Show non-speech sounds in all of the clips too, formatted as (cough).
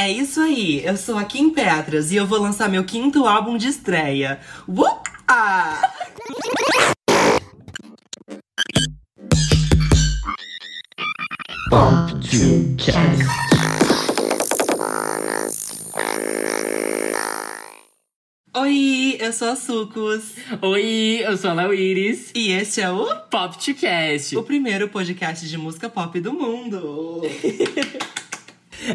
É isso aí, eu sou a Kim Petras e eu vou lançar meu quinto álbum de estreia. Uá! Pop to Cast. Oi, eu sou a Sucos Oi, eu sou a Léo Iris. e este é o, Pop to Cast. o primeiro podcast de música pop do mundo. (laughs)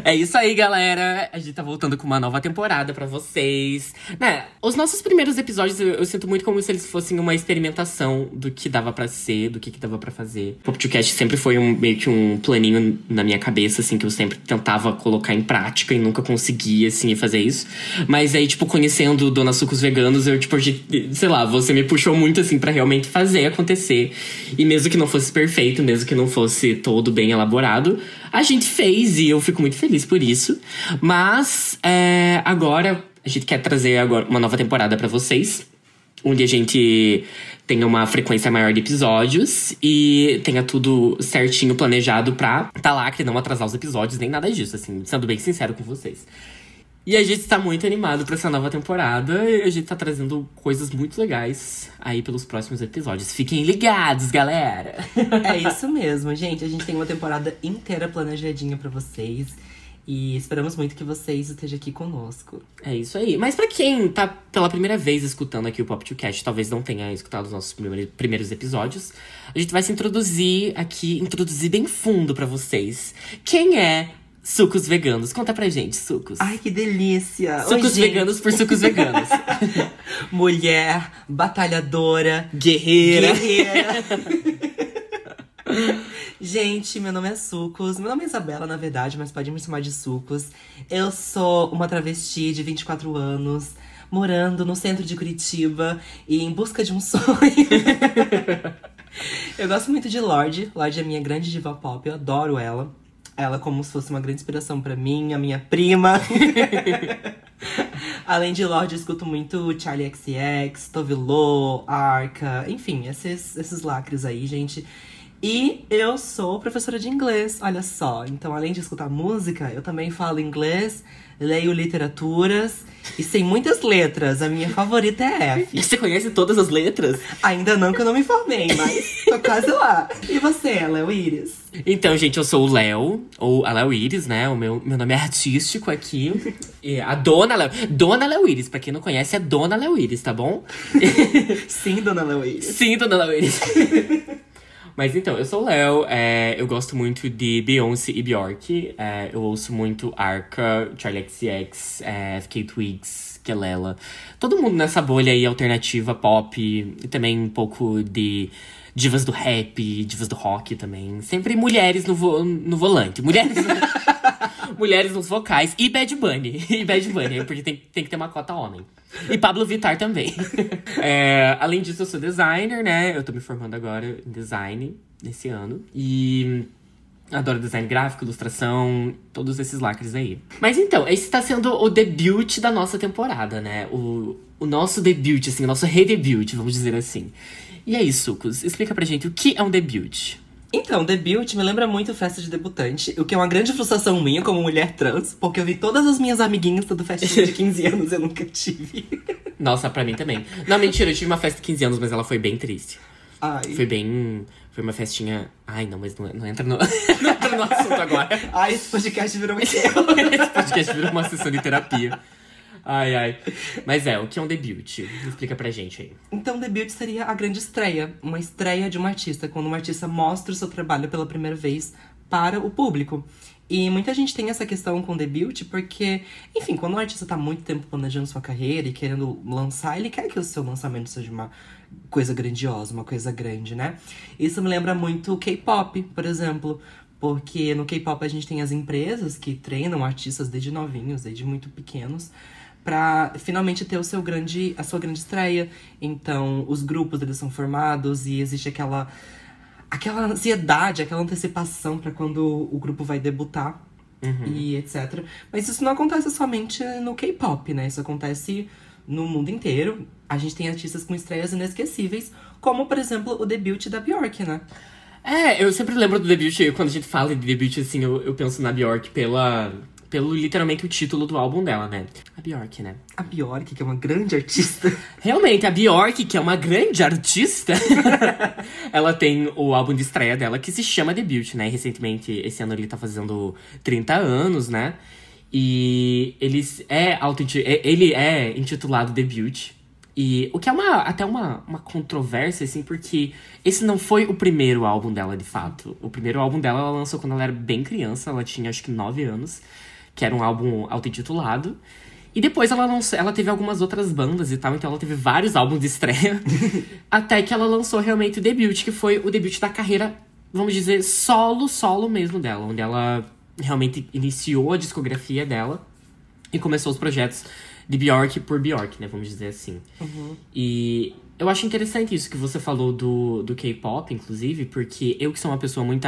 É isso aí, galera. A gente tá voltando com uma nova temporada pra vocês. Né, os nossos primeiros episódios eu, eu sinto muito como se eles fossem uma experimentação do que dava pra ser, do que, que dava pra fazer. Pop to Cast sempre foi um, meio que um planinho na minha cabeça, assim, que eu sempre tentava colocar em prática e nunca conseguia, assim, fazer isso. Mas aí, tipo, conhecendo Dona Sucos Veganos, eu, tipo, sei lá, você me puxou muito, assim, pra realmente fazer acontecer. E mesmo que não fosse perfeito, mesmo que não fosse todo bem elaborado, a gente fez e eu fico muito feliz por isso. Mas é, agora a gente quer trazer agora uma nova temporada pra vocês, onde a gente tenha uma frequência maior de episódios e tenha tudo certinho planejado pra tá lá, que não atrasar os episódios, nem nada disso, assim, sendo bem sincero com vocês. E a gente tá muito animado pra essa nova temporada e a gente tá trazendo coisas muito legais aí pelos próximos episódios. Fiquem ligados, galera! É isso mesmo, gente. A gente tem uma temporada inteira planejadinha pra vocês. E esperamos muito que vocês estejam aqui conosco. É isso aí. Mas pra quem tá pela primeira vez escutando aqui o Pop 2 Cast, talvez não tenha escutado os nossos primeiros- episódios, a gente vai se introduzir aqui, introduzir bem fundo pra vocês. Quem é Sucos Veganos? Conta pra gente, Sucos. Ai, que delícia! Oi, Sucos gente. Veganos por Sucos Veganos. (laughs) Mulher, batalhadora, Guerreira. guerreira. (laughs) Gente, meu nome é Sucos. Meu nome é Isabela, na verdade, mas pode me chamar de Sucos. Eu sou uma travesti de 24 anos, morando no centro de Curitiba e em busca de um sonho. (laughs) eu gosto muito de Lorde. Lorde é minha grande diva pop, eu adoro ela. Ela como se fosse uma grande inspiração pra mim, a minha prima. (laughs) Além de Lorde, eu escuto muito Charlie XX, Tove Lo, Arca, enfim, esses, esses lacres aí, gente. E eu sou professora de inglês, olha só. Então, além de escutar música, eu também falo inglês, leio literaturas e sei muitas letras. A minha favorita é F. Você conhece todas as letras? Ainda não que eu não me formei, mas tô quase lá. E você, Léo Iris? Então, gente, eu sou o Léo, ou a Léo Iris, né? O meu, meu nome é artístico aqui. E a Dona Léo. Dona Léo Iris, pra quem não conhece, é Dona Léo Iris, tá bom? Sim, dona Léo Iris. Sim, Dona Léo Iris. Mas então, eu sou o Léo, é, eu gosto muito de Beyoncé e Bjork. é, eu ouço muito Arca, Charlie XX, é, FK Twigs, Kelela. Todo mundo nessa bolha aí alternativa, pop. E também um pouco de divas do rap, divas do rock também. Sempre mulheres no, vo- no volante. Mulheres... (laughs) Mulheres nos vocais. E Bad Bunny. (laughs) E Bad Bunny, porque tem, tem que ter uma cota homem. E Pablo Vittar também. (laughs) É, além disso, eu sou designer, né? Eu tô me formando agora em design nesse ano. E adoro design gráfico, ilustração, todos esses lacres aí. Mas então, esse tá sendo o debut da nossa temporada, né? O, o nosso debut, assim, o nosso redebut, vamos dizer assim. E aí, Sucos, explica pra gente o que é um debut. Então, debut me lembra muito festa de debutante, o que é uma grande frustração minha como mulher trans, porque eu vi todas as minhas amiguinhas tendo festinha de 15 (laughs) anos e eu nunca tive. Nossa, pra mim também. Não, mentira, eu tive uma festa de 15 anos, mas ela foi bem triste. Ai. Foi bem. Foi uma festinha. Ai, não, mas não, não entra no. (laughs) não entra no assunto agora. Ai, esse podcast virou um. (laughs) Esse podcast virou uma sessão de terapia. Ai, ai. Mas é, o que é um debut? Explica pra gente aí. Então, debut seria a grande estreia. Uma estreia de uma artista, quando uma artista mostra o seu trabalho pela primeira vez para o público. E muita gente tem essa questão com debut, porque, enfim, quando um artista tá muito tempo planejando sua carreira e querendo lançar, ele quer que o seu lançamento seja uma coisa grandiosa, uma coisa grande, né? Isso me lembra muito o K-pop, por exemplo. Porque no K-pop a gente tem as empresas que treinam artistas desde novinhos, desde muito pequenos, para finalmente ter o seu grande, a sua grande estreia. Então, os grupos eles são formados e existe aquela aquela ansiedade, aquela antecipação para quando o grupo vai debutar e etc. Mas isso não acontece somente no K-pop, né? Isso acontece no mundo inteiro. A gente tem artistas com estreias inesquecíveis, como por exemplo o debut da Bjork, né? É, eu sempre lembro do debut, quando a gente fala de debut, assim, eu, eu penso na Bjork pela, pelo literalmente o título do álbum dela, né? A Bjork, né? A Bjork, que é uma grande artista. (laughs) Realmente, a Bjork, que é uma grande artista, (laughs) ela tem o álbum de estreia dela que se chama Debut, né? Recentemente, esse ano ele tá fazendo 30 anos, né? E ele é, auto é, ele é intitulado Debut. E o que é uma, até uma, uma controvérsia, assim, porque esse não foi o primeiro álbum dela, de fato. O primeiro álbum dela ela lançou quando ela era bem criança, ela tinha acho que 9 anos, que era um álbum auto-intitulado. E depois ela lançou, ela teve algumas outras bandas e tal, então ela teve vários álbuns de estreia. (laughs) até que ela lançou realmente o debut, que foi o debut da carreira, vamos dizer, solo, solo mesmo dela, onde ela realmente iniciou a discografia dela e começou os projetos de Bjork por Bjork, né? Vamos dizer assim. Uhum. E eu acho interessante isso que você falou do, do K-pop, inclusive, porque eu que sou uma pessoa muito,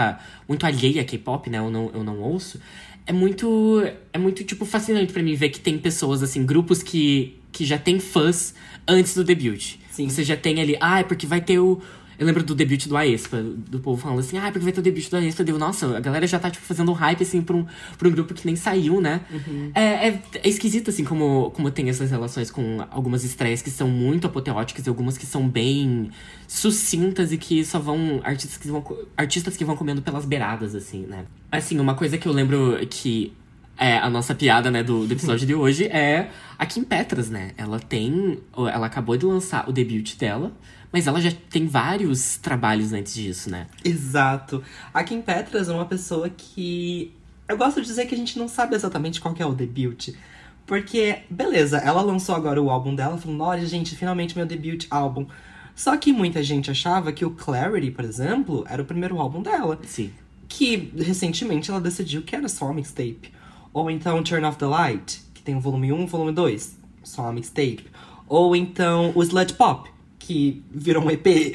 muito alheia a K-pop, né? Eu não, eu não ouço. É muito, é muito, tipo, fascinante para mim ver que tem pessoas, assim, grupos que, que já tem fãs antes do debut. Sim. Você já tem ali, ah, é porque vai ter o, eu lembro do debut do Aespa, do povo falando assim, ah, porque vai ter o debut do Aespa. Deu, nossa, a galera já tá, tipo, fazendo um hype, assim, pra um, pra um grupo que nem saiu, né? Uhum. É, é, é, esquisito, assim, como, como tem essas relações com algumas estreias que são muito apoteóticas e algumas que são bem sucintas e que só vão. Artistas que vão, artistas que vão comendo pelas beiradas, assim, né? Assim, uma coisa que eu lembro que é, a nossa piada, né, do, do episódio de hoje é a Kim Petras, né? Ela tem. Ela acabou de lançar o debut dela. Mas ela já tem vários trabalhos antes disso, né? Exato. A Kim Petras é uma pessoa que. Eu gosto de dizer que a gente não sabe exatamente qual é o debut. Porque, beleza, ela lançou agora o álbum dela, falando: olha, gente, finalmente meu debut álbum. Só que muita gente achava que o Clarity, por exemplo, era o primeiro álbum dela. Sim. Que recentemente ela decidiu que era só uma mixtape. Ou então Turn Off the Light, que tem o volume 1 e o volume 2, só uma mixtape. Ou então o Sludge Pop, que virou um EP. (laughs)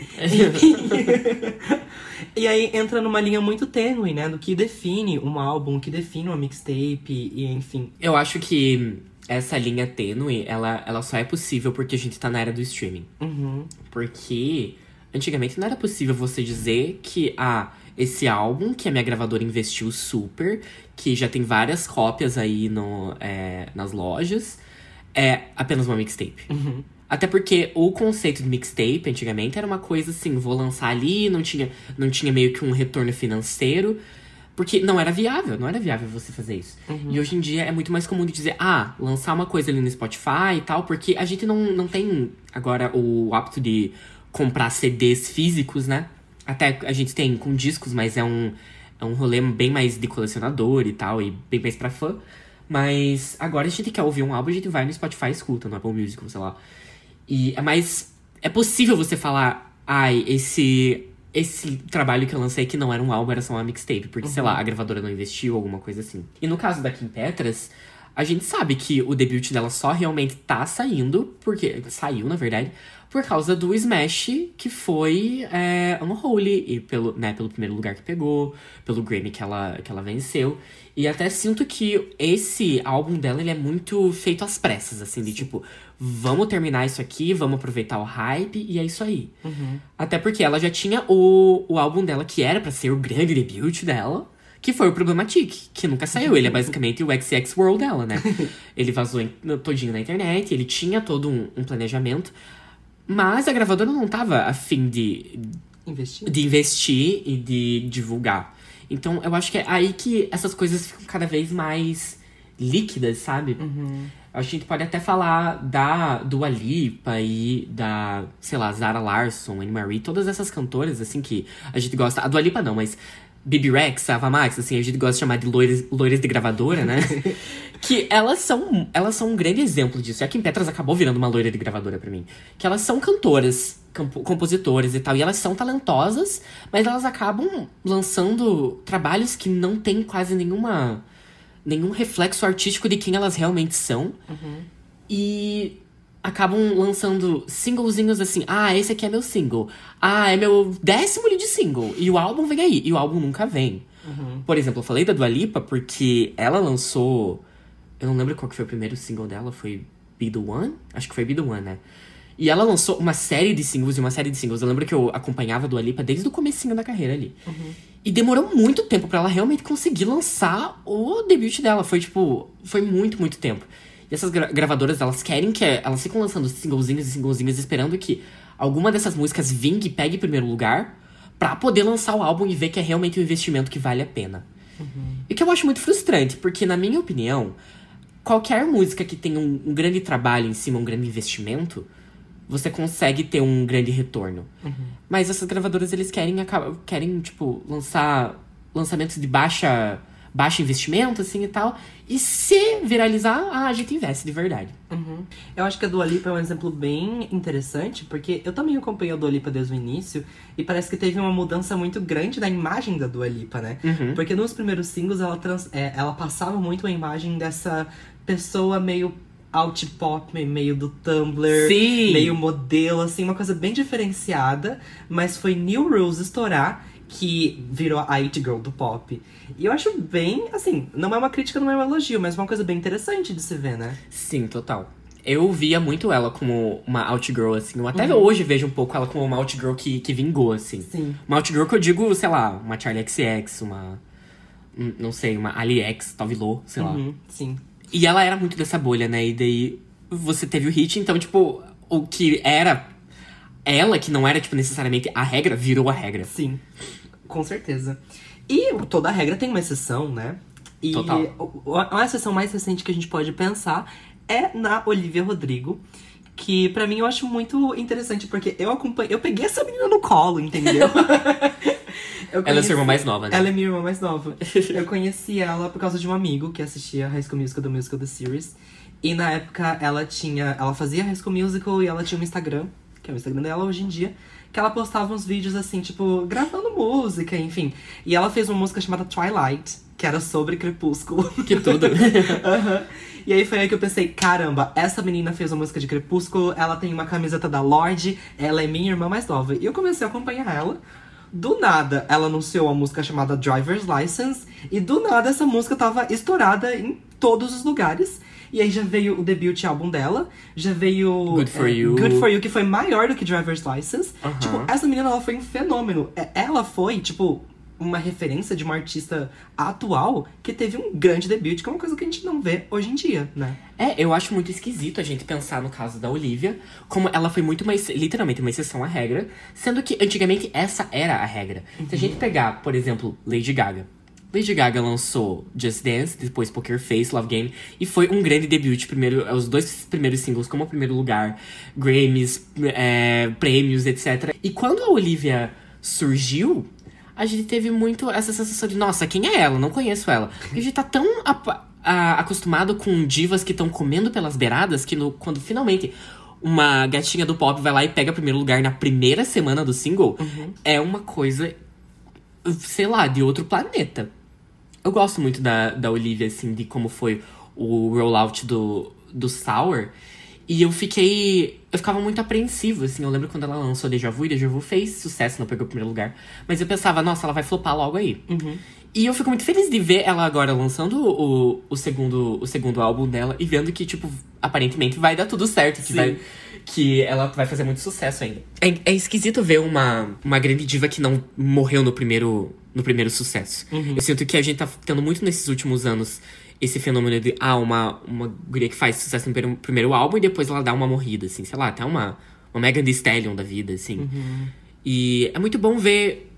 e aí entra numa linha muito tênue, né? Do que define um álbum, que define uma mixtape, e enfim. Eu acho que essa linha tênue, ela, ela só é possível porque a gente tá na era do streaming. Uhum. Porque antigamente não era possível você dizer que, ah, esse álbum que a minha gravadora investiu super, que já tem várias cópias aí no, é, nas lojas, é apenas uma mixtape. Uhum. Até porque o conceito de mixtape antigamente era uma coisa assim, vou lançar ali, não tinha, não tinha meio que um retorno financeiro. Porque não era viável, não era viável você fazer isso. Uhum. E hoje em dia é muito mais comum de dizer, ah, lançar uma coisa ali no Spotify e tal, porque a gente não, não tem agora o hábito de comprar CDs físicos, né? Até a gente tem com discos, mas é um, é um rolê bem mais de colecionador e tal, e bem mais pra fã. Mas agora a gente quer ouvir um álbum, a gente vai no Spotify e escuta, no Apple Music, sei lá. E é mais. É possível você falar, ai, esse. Esse trabalho que eu lancei que não era um álbum, era só uma mixtape. Porque, uhum. sei lá, a gravadora não investiu, alguma coisa assim. E no caso da Kim Petras, a gente sabe que o debut dela só realmente tá saindo, porque. Saiu, na verdade, por causa do Smash, que foi é, Unholy, e pelo, né, pelo primeiro lugar que pegou, pelo Grammy que ela, que ela venceu. E até sinto que esse álbum dela, ele é muito feito às pressas, assim, de tipo, vamos terminar isso aqui, vamos aproveitar o hype, e é isso aí. Uhum. Até porque ela já tinha o, o álbum dela, que era para ser o grande debut dela, que foi o Problematic, que nunca saiu. Ele é basicamente o XX World dela, né? (laughs) ele vazou em, todinho na internet, ele tinha todo um, um planejamento, mas a gravadora não tava afim de investir. de investir e de divulgar. Então eu acho que é aí que essas coisas ficam cada vez mais líquidas, sabe? Uhum. A gente pode até falar da Dua Lipa e da, sei lá, Zara Larson, Anne Marie, todas essas cantoras, assim, que a gente gosta. A Dua Lipa não, mas Bibi Rex, Ava Max, assim, a gente gosta de chamar de loiras, loiras de gravadora, né? (laughs) que elas são, elas são um grande exemplo disso. E a Kim Petras acabou virando uma loira de gravadora para mim. Que elas são cantoras, compositoras e tal. E elas são talentosas, mas elas acabam lançando trabalhos que não tem quase nenhuma nenhum reflexo artístico de quem elas realmente são. Uhum. E acabam lançando singlezinhos assim. Ah, esse aqui é meu single. Ah, é meu décimo lead single. E o álbum vem aí. E o álbum nunca vem. Uhum. Por exemplo, eu falei da Dua Lipa porque ela lançou. Eu não lembro qual que foi o primeiro single dela. Foi Be The One? Acho que foi Be The One, né? E ela lançou uma série de singles e uma série de singles. Eu lembro que eu acompanhava a Dua Lipa desde o comecinho da carreira ali. E demorou muito tempo pra ela realmente conseguir lançar o debut dela. Foi, tipo, foi muito, muito tempo. E essas gra- gravadoras, elas querem que... Elas ficam lançando singlezinhos e singlezinhos, esperando que alguma dessas músicas vingue e pegue primeiro lugar pra poder lançar o álbum e ver que é realmente um investimento que vale a pena. E que eu acho muito frustrante, porque, na minha opinião, qualquer música que tenha um, um grande trabalho em cima, um grande investimento, você consegue ter um grande retorno. Mas essas gravadoras, eles querem, querem tipo, lançar lançamentos de baixa, baixo investimento, assim, e tal. E se viralizar, ah, a gente investe de verdade. Uhum. Eu acho que a Dua Lipa é um exemplo bem interessante, porque eu também acompanho a Dua Lipa desde o início, e parece que teve uma mudança muito grande da imagem da Dua Lipa, né? Uhum. Porque nos primeiros singles ela, trans- é, ela passava muito a imagem dessa pessoa meio alt pop, meio do Tumblr, Sim. meio modelo, assim, uma coisa bem diferenciada, mas foi New Rules estourar que virou a It Girl do pop. E eu acho bem, assim, não é uma crítica, não é um elogio, mas uma coisa bem interessante de se ver, né? Sim, total. Eu via muito ela como uma outgirl, assim. Eu até hoje vejo um pouco ela como uma outgirl que, que vingou, assim. Sim. Uma outgirl que eu digo, sei lá, uma Charlie XX, uma. hum, Não sei, uma Ali X, Tavilô, sei lá. Uhum, sim. E ela era muito dessa bolha, né? E daí você teve o hit, então, tipo, o que era ela, que não era, tipo, necessariamente a regra, virou a regra. Sim, com certeza. E toda regra tem uma exceção, né? E Total. o- o- a exceção mais recente que a gente pode pensar é na Olivia Rodrigo. Que pra mim eu acho muito interessante, porque eu acompanhei. Eu peguei essa menina no colo, entendeu? (laughs) Eu Ela é conheci- sua irmã mais nova, né? Ela é minha irmã mais nova. (laughs) Eu conheci ela por causa de um amigo que assistia High School Musical do Musical The Series. E na época ela tinha. Ela fazia High School Musical e ela tinha um Instagram, que é o Instagram dela hoje em dia, que ela postava uns vídeos assim, tipo, gravando música, enfim. E ela fez uma música chamada Twilight, que era sobre Crepúsculo. Que tudo. (laughs) Aham. E aí foi aí que eu pensei, caramba, essa menina fez uma música de Crepúsculo, ela tem uma camiseta da Lorde, ela é minha irmã mais nova. E eu comecei a acompanhar ela. Do nada, ela anunciou a música chamada Driver's License, e do nada essa música tava estourada em todos os lugares. E aí já veio o debut álbum dela, já veio Good For é, You. Good For You, que foi maior do que Driver's License. Aham. Tipo, essa menina ela foi um fenômeno. É, Ela foi, tipo, uma referência de uma artista atual que teve um grande debut, que é uma coisa que a gente não vê hoje em dia, né? É, eu acho muito esquisito a gente pensar no caso da Olivia, como ela foi muito mais, literalmente, uma exceção à regra, sendo que antigamente essa era a regra. Se a gente pegar, por exemplo, Lady Gaga. Lady Gaga lançou Just Dance, depois Poker Face, Love Game, e foi um grande debut. Primeiro, os dois primeiros singles como primeiro lugar, Grammys, é, prêmios, etc. E quando a Olivia surgiu, a gente teve muito essa sensação de, nossa, quem é ela? Não conheço ela. Porque a gente tá tão acostumado com divas que estão comendo pelas beiradas que no- quando finalmente uma gatinha do pop vai lá e pega primeiro lugar na primeira semana do single, é uma coisa, sei lá, de outro planeta. Eu gosto muito da, da Olivia, assim, de como foi o rollout do, do Sour. E eu fiquei. Eu ficava muito apreensivo, assim. Eu lembro quando ela lançou Deja Vu, e Deja Vu fez sucesso, não pegou o primeiro lugar. Mas eu pensava, nossa, ela vai flopar logo aí. E eu fico muito feliz de ver ela agora lançando o, o, segundo, o segundo álbum dela e vendo que, tipo, aparentemente vai dar tudo certo. Que, Sim. vai, que ela vai fazer muito sucesso ainda. É, é esquisito ver uma, uma grande diva que não morreu no primeiro, no primeiro sucesso. Eu sinto que a gente tá tendo muito nesses últimos anos esse fenômeno de, ah, uma, uma guria que faz sucesso no primeiro, álbum e depois ela dá uma morrida, assim, sei lá, até uma, uma Megan Thee Stallion da vida, assim. E é muito bom ver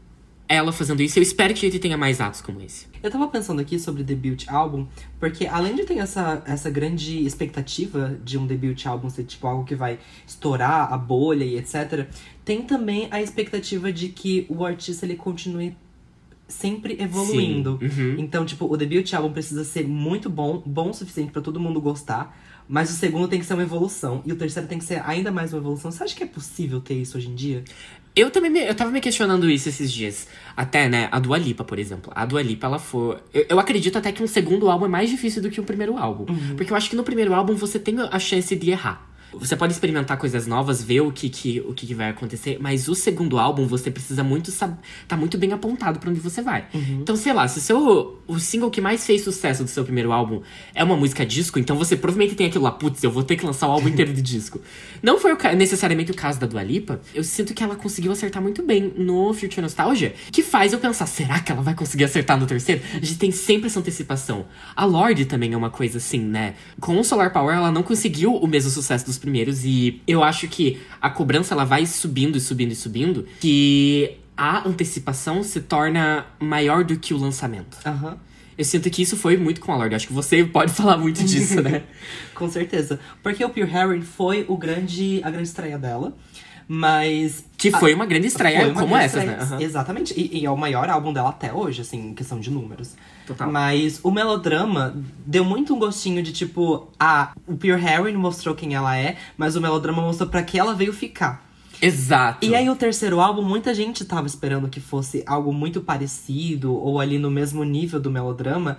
ela fazendo isso. Eu espero que a gente tenha mais atos como esse. Eu tava pensando aqui sobre debut álbum, porque além de ter essa, essa grande expectativa de um debut álbum ser tipo algo que vai estourar a bolha e etc, tem também a expectativa de que o artista ele continue sempre evoluindo. Uhum. Então, tipo, o debut álbum precisa ser muito bom, bom o suficiente pra todo mundo gostar, mas o segundo tem que ser uma evolução e o terceiro tem que ser ainda mais uma evolução. Você acha que é possível ter isso hoje em dia? Eu também me, eu tava me questionando isso esses dias. Até, né, a Dua Lipa, por exemplo. A Dua Lipa, ela foi... Eu, eu acredito até que um segundo álbum é mais difícil do que um primeiro álbum. Porque eu acho que no primeiro álbum você tem a chance de errar. Você pode experimentar coisas novas, ver o que, que, o que, que vai acontecer, mas o segundo álbum você precisa muito saber. tá muito bem apontado para onde você vai. Uhum. Então, sei lá, se o seu. O single que mais fez sucesso do seu primeiro álbum é uma música disco, então você provavelmente tem aquilo lá, putz, eu vou ter que lançar o álbum inteiro de disco. (laughs) Não foi o necessariamente o caso da Dua Lipa. Eu sinto que ela conseguiu acertar muito bem no Future Nostalgia, que faz eu pensar, será que ela vai conseguir acertar no terceiro? A gente tem sempre essa antecipação. A Lorde também é uma coisa assim, né? Com o Solar Power, ela não conseguiu o mesmo sucesso dos primeiros, e eu acho que a cobrança ela vai subindo e subindo e subindo, que a antecipação se torna maior do que o lançamento. Aham. Eu sinto que isso foi muito com a Lorde. Acho que você pode (laughs) falar muito disso, né? (laughs) Com certeza. Porque o Pure Harry foi o grande, a grande estreia dela. Mas. Que foi uma grande estreia uma como grande estreia. né? Aham. Exatamente. E, e é o maior álbum dela até hoje, assim, em questão de números. Total. Mas o melodrama deu muito um gostinho de tipo, ah, o Pure Harry mostrou quem ela é, mas o melodrama mostrou pra que ela veio ficar. Exato. E aí o terceiro álbum, muita gente tava esperando que fosse algo muito parecido ou ali no mesmo nível do melodrama.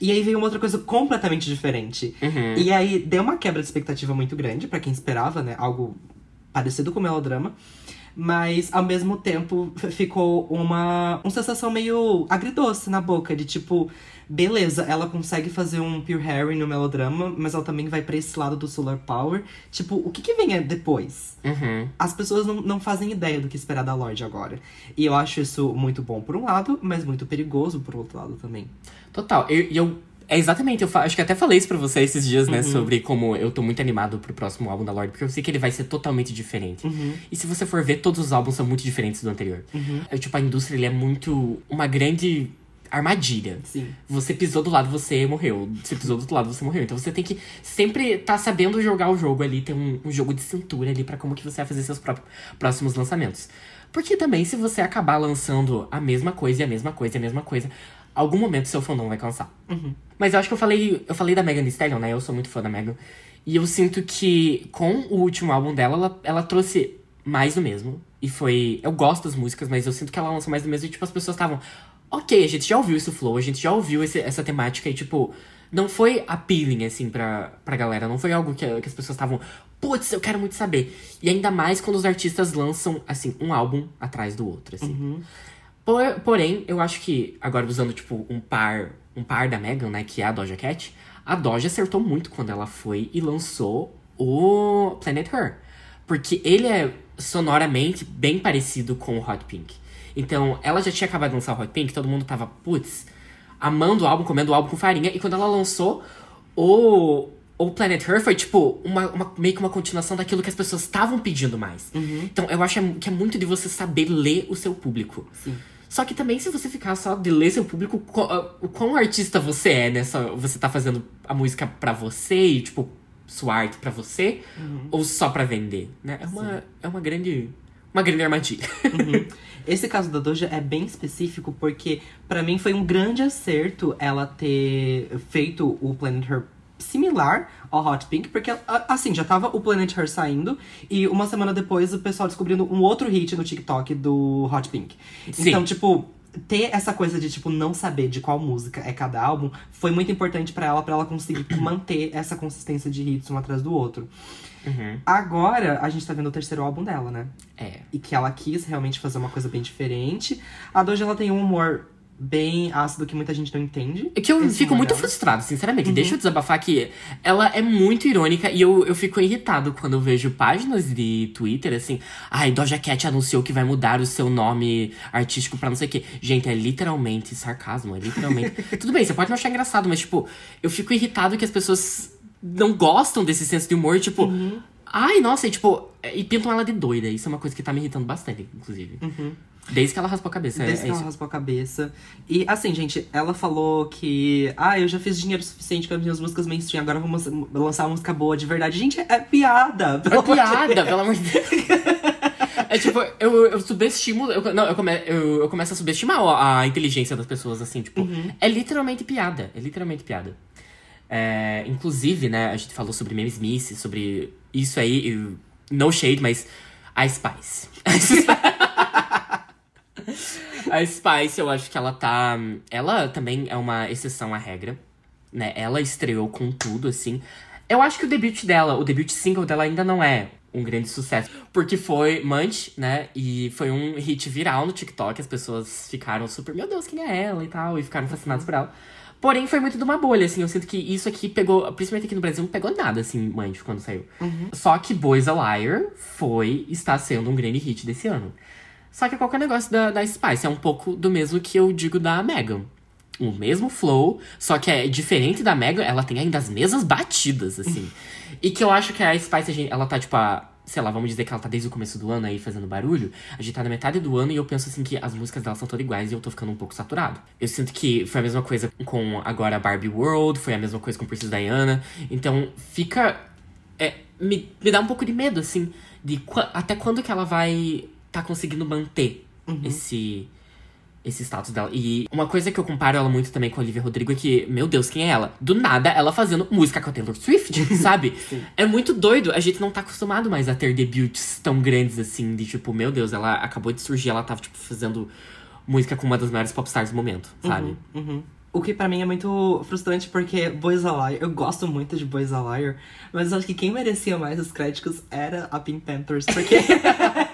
E aí veio uma outra coisa completamente diferente. Uhum. E aí deu uma quebra de expectativa muito grande pra quem esperava, né? Algo parecido com melodrama. Mas ao mesmo tempo ficou uma, uma sensação meio agridoce na boca, de tipo, beleza, ela consegue fazer um Pure Harry no melodrama, mas ela também vai pra esse lado do Solar Power. Tipo, o que, que vem depois? Uhum. as pessoas não, não fazem ideia do que esperar da Lorde agora. E eu acho isso muito bom por um lado, mas muito perigoso por outro lado também. Total. E eu, eu- É exatamente, eu acho que até falei isso pra você esses dias, Uhum. né? Sobre como eu tô muito animado pro próximo álbum da Lorde, porque eu sei que ele vai ser totalmente diferente. Uhum. E se você for ver, todos os álbuns são muito diferentes do anterior. É, tipo, a indústria ele é muito. uma grande armadilha. Sim. Você pisou do lado, você morreu. Você pisou do outro lado, você morreu. Então você tem que sempre tá sabendo jogar o jogo ali, ter um, um jogo de cintura ali pra como que você vai fazer seus próprios próximos lançamentos. Porque também, se você acabar lançando a mesma coisa e a mesma coisa e a mesma coisa, algum momento seu fandom vai cansar. Mas eu acho que eu falei, eu falei da Megan Thee Stallion, né? Eu sou muito fã da Megan. E eu sinto que com o último álbum dela, ela, ela trouxe mais do mesmo. E foi. Eu gosto das músicas, mas eu sinto que ela lançou mais do mesmo. E, tipo, as pessoas estavam. Ok, a gente já ouviu esse flow, a gente já ouviu esse- essa temática. E, tipo, não foi appealing, assim, pra, pra galera. Não foi algo que, que as pessoas estavam. Putz, eu quero muito saber. E ainda mais quando os artistas lançam, assim, um álbum atrás do outro, assim. Por- porém, eu acho que, agora usando, tipo, um par, um par da Megan, né, que é a Doja Cat, a Doja acertou muito quando ela foi e lançou o Planet Her. Porque ele é sonoramente bem parecido com o Hot Pink. Então, ela já tinha acabado de lançar o Hot Pink, todo mundo tava, putz, amando o álbum, comendo o álbum com farinha. E quando ela lançou o, o Planet Her, foi tipo uma, uma- meio que uma continuação daquilo que as pessoas estavam pedindo mais. Então, eu acho que é muito de você saber ler o seu público. Sim. Só que também, se você ficar só de ler seu público, co- ah, o quão artista você é, né? Só, você tá fazendo a música pra você e, tipo, sua arte pra você, ou só pra vender, né? É uma, é uma grande. Uma grande armadilha. (laughs) Esse caso da Doja é bem específico porque, pra mim, foi um grande acerto ela ter feito o Planet Her similar ao Hot Pink, porque, assim, já tava o Planet Her saindo, e uma semana depois o pessoal descobrindo um outro hit no TikTok do Hot Pink. Sim. Então, tipo, ter essa coisa de, tipo, não saber de qual música é cada álbum foi muito importante pra ela, pra ela conseguir (clears throat) manter essa consistência de hits um atrás do outro. Uhum. Agora, a gente tá vendo o terceiro álbum dela, né? É. e que ela quis realmente fazer uma coisa bem diferente. A Doja ela tem um humor bem ácido que muita gente não entende. É que eu Esse fico muito dela. frustrado, sinceramente. Deixa eu desabafar que ela é muito irônica e eu, eu fico irritado quando eu vejo páginas de Twitter assim. Ai, Doja Cat anunciou que vai mudar o seu nome artístico pra não sei o quê. Gente, é literalmente sarcasmo, é literalmente. (laughs) Tudo bem, você pode não achar engraçado, mas tipo, eu fico irritado que as pessoas não gostam desse senso de humor, tipo. Uhum. Ai, nossa, e tipo, e pintam ela de doida. Isso é uma coisa que tá me irritando bastante, inclusive. Desde que ela raspou a cabeça. é- Uhum. Desde é que ela isso. raspou a cabeça. E assim, gente, ela falou que. Ah, eu já fiz dinheiro suficiente com as minhas músicas mainstream, agora eu vou mos- lançar uma música boa de verdade. Gente, é piada! É pelo piada, pelo amor de Deus. (laughs) É tipo, eu, eu subestimo. Eu, não, eu, come, eu, eu começo a subestimar a, inteligência das pessoas, assim, tipo, é literalmente piada. É literalmente piada. É, inclusive, né, a gente falou sobre Meme Smith, sobre isso aí, e- no shade, mas a Spice. (laughs) a Spice, (laughs) eu acho que ela tá. Ela também é uma exceção à regra, né? Ela estreou com tudo, assim. Eu acho que o debut dela, o debut single dela ainda não é um grande sucesso. Porque foi Munch, né? E foi um hit viral no TikTok. As pessoas ficaram super, meu Deus, quem é ela e tal. E ficaram fascinadas por ela. Porém, foi muito de uma bolha, assim. Eu sinto que isso aqui pegou, principalmente aqui no Brasil, não pegou nada, assim, Munch, quando saiu. Só que Boys a Liar foi, está sendo um grande hit desse ano. Só que qualquer negócio da, da Spice é um pouco do mesmo que eu digo da Megan. O mesmo flow, só que é diferente da Megan, ela tem ainda as mesmas batidas, assim. (laughs) e que eu acho que a Spice, ela tá, tipo, a, sei lá, vamos dizer que ela tá desde o começo do ano aí fazendo barulho. A gente tá na metade do ano e eu penso, assim, que as músicas dela são todas iguais e eu tô ficando um pouco saturado. Eu sinto que foi a mesma coisa com agora a Barbie World, foi a mesma coisa com Princess Diana. Então, fica é, me, me dá um pouco de medo, assim, de qua- até quando que ela vai tá conseguindo manter esse esse status dela. E uma coisa que eu comparo ela muito também com a Olivia Rodrigo é que, meu Deus, quem é ela? Do nada, ela fazendo música com a Taylor Swift, (laughs) sabe? é muito doido. A gente não tá acostumado mais a ter debuts tão grandes assim, de tipo, meu Deus, ela acabou de surgir, ela tava, tipo, fazendo música com uma das maiores popstars do momento, sabe? Uhum. O que pra mim é muito frustrante porque Boys a Liar, eu gosto muito de Boys a Liar, mas eu acho que quem merecia mais os créditos era a Pink Panthers, porque (laughs)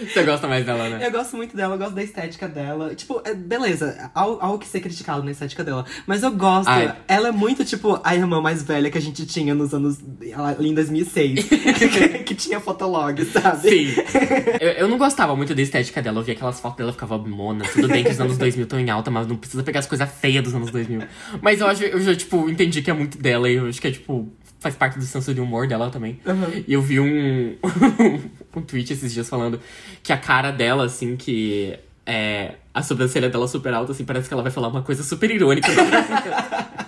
Você gosta mais dela, né? eu gosto muito dela, eu gosto da estética dela. Tipo, é- beleza, há algo que ser criticado na estética dela, mas eu gosto. Ai. Ela é muito tipo a irmã mais velha que a gente tinha nos anos. ali em 2006, (laughs) que tinha fotolog, sabe? Sim. Eu, eu não gostava muito da estética dela. Eu via aquelas fotos dela, ficava mona. Tudo bem que os anos 2000 estão em alta, mas não precisa pegar as coisas feias dos anos 2000. Mas eu acho, eu já, tipo, entendi que é muito dela. E eu acho que é, tipo, faz parte do senso de humor dela também. Uhum. E eu vi um, (laughs) um tweet esses dias falando que a cara dela, assim, que é, a sobrancelha dela super alta, assim, parece que ela vai falar uma coisa super irônica. (laughs)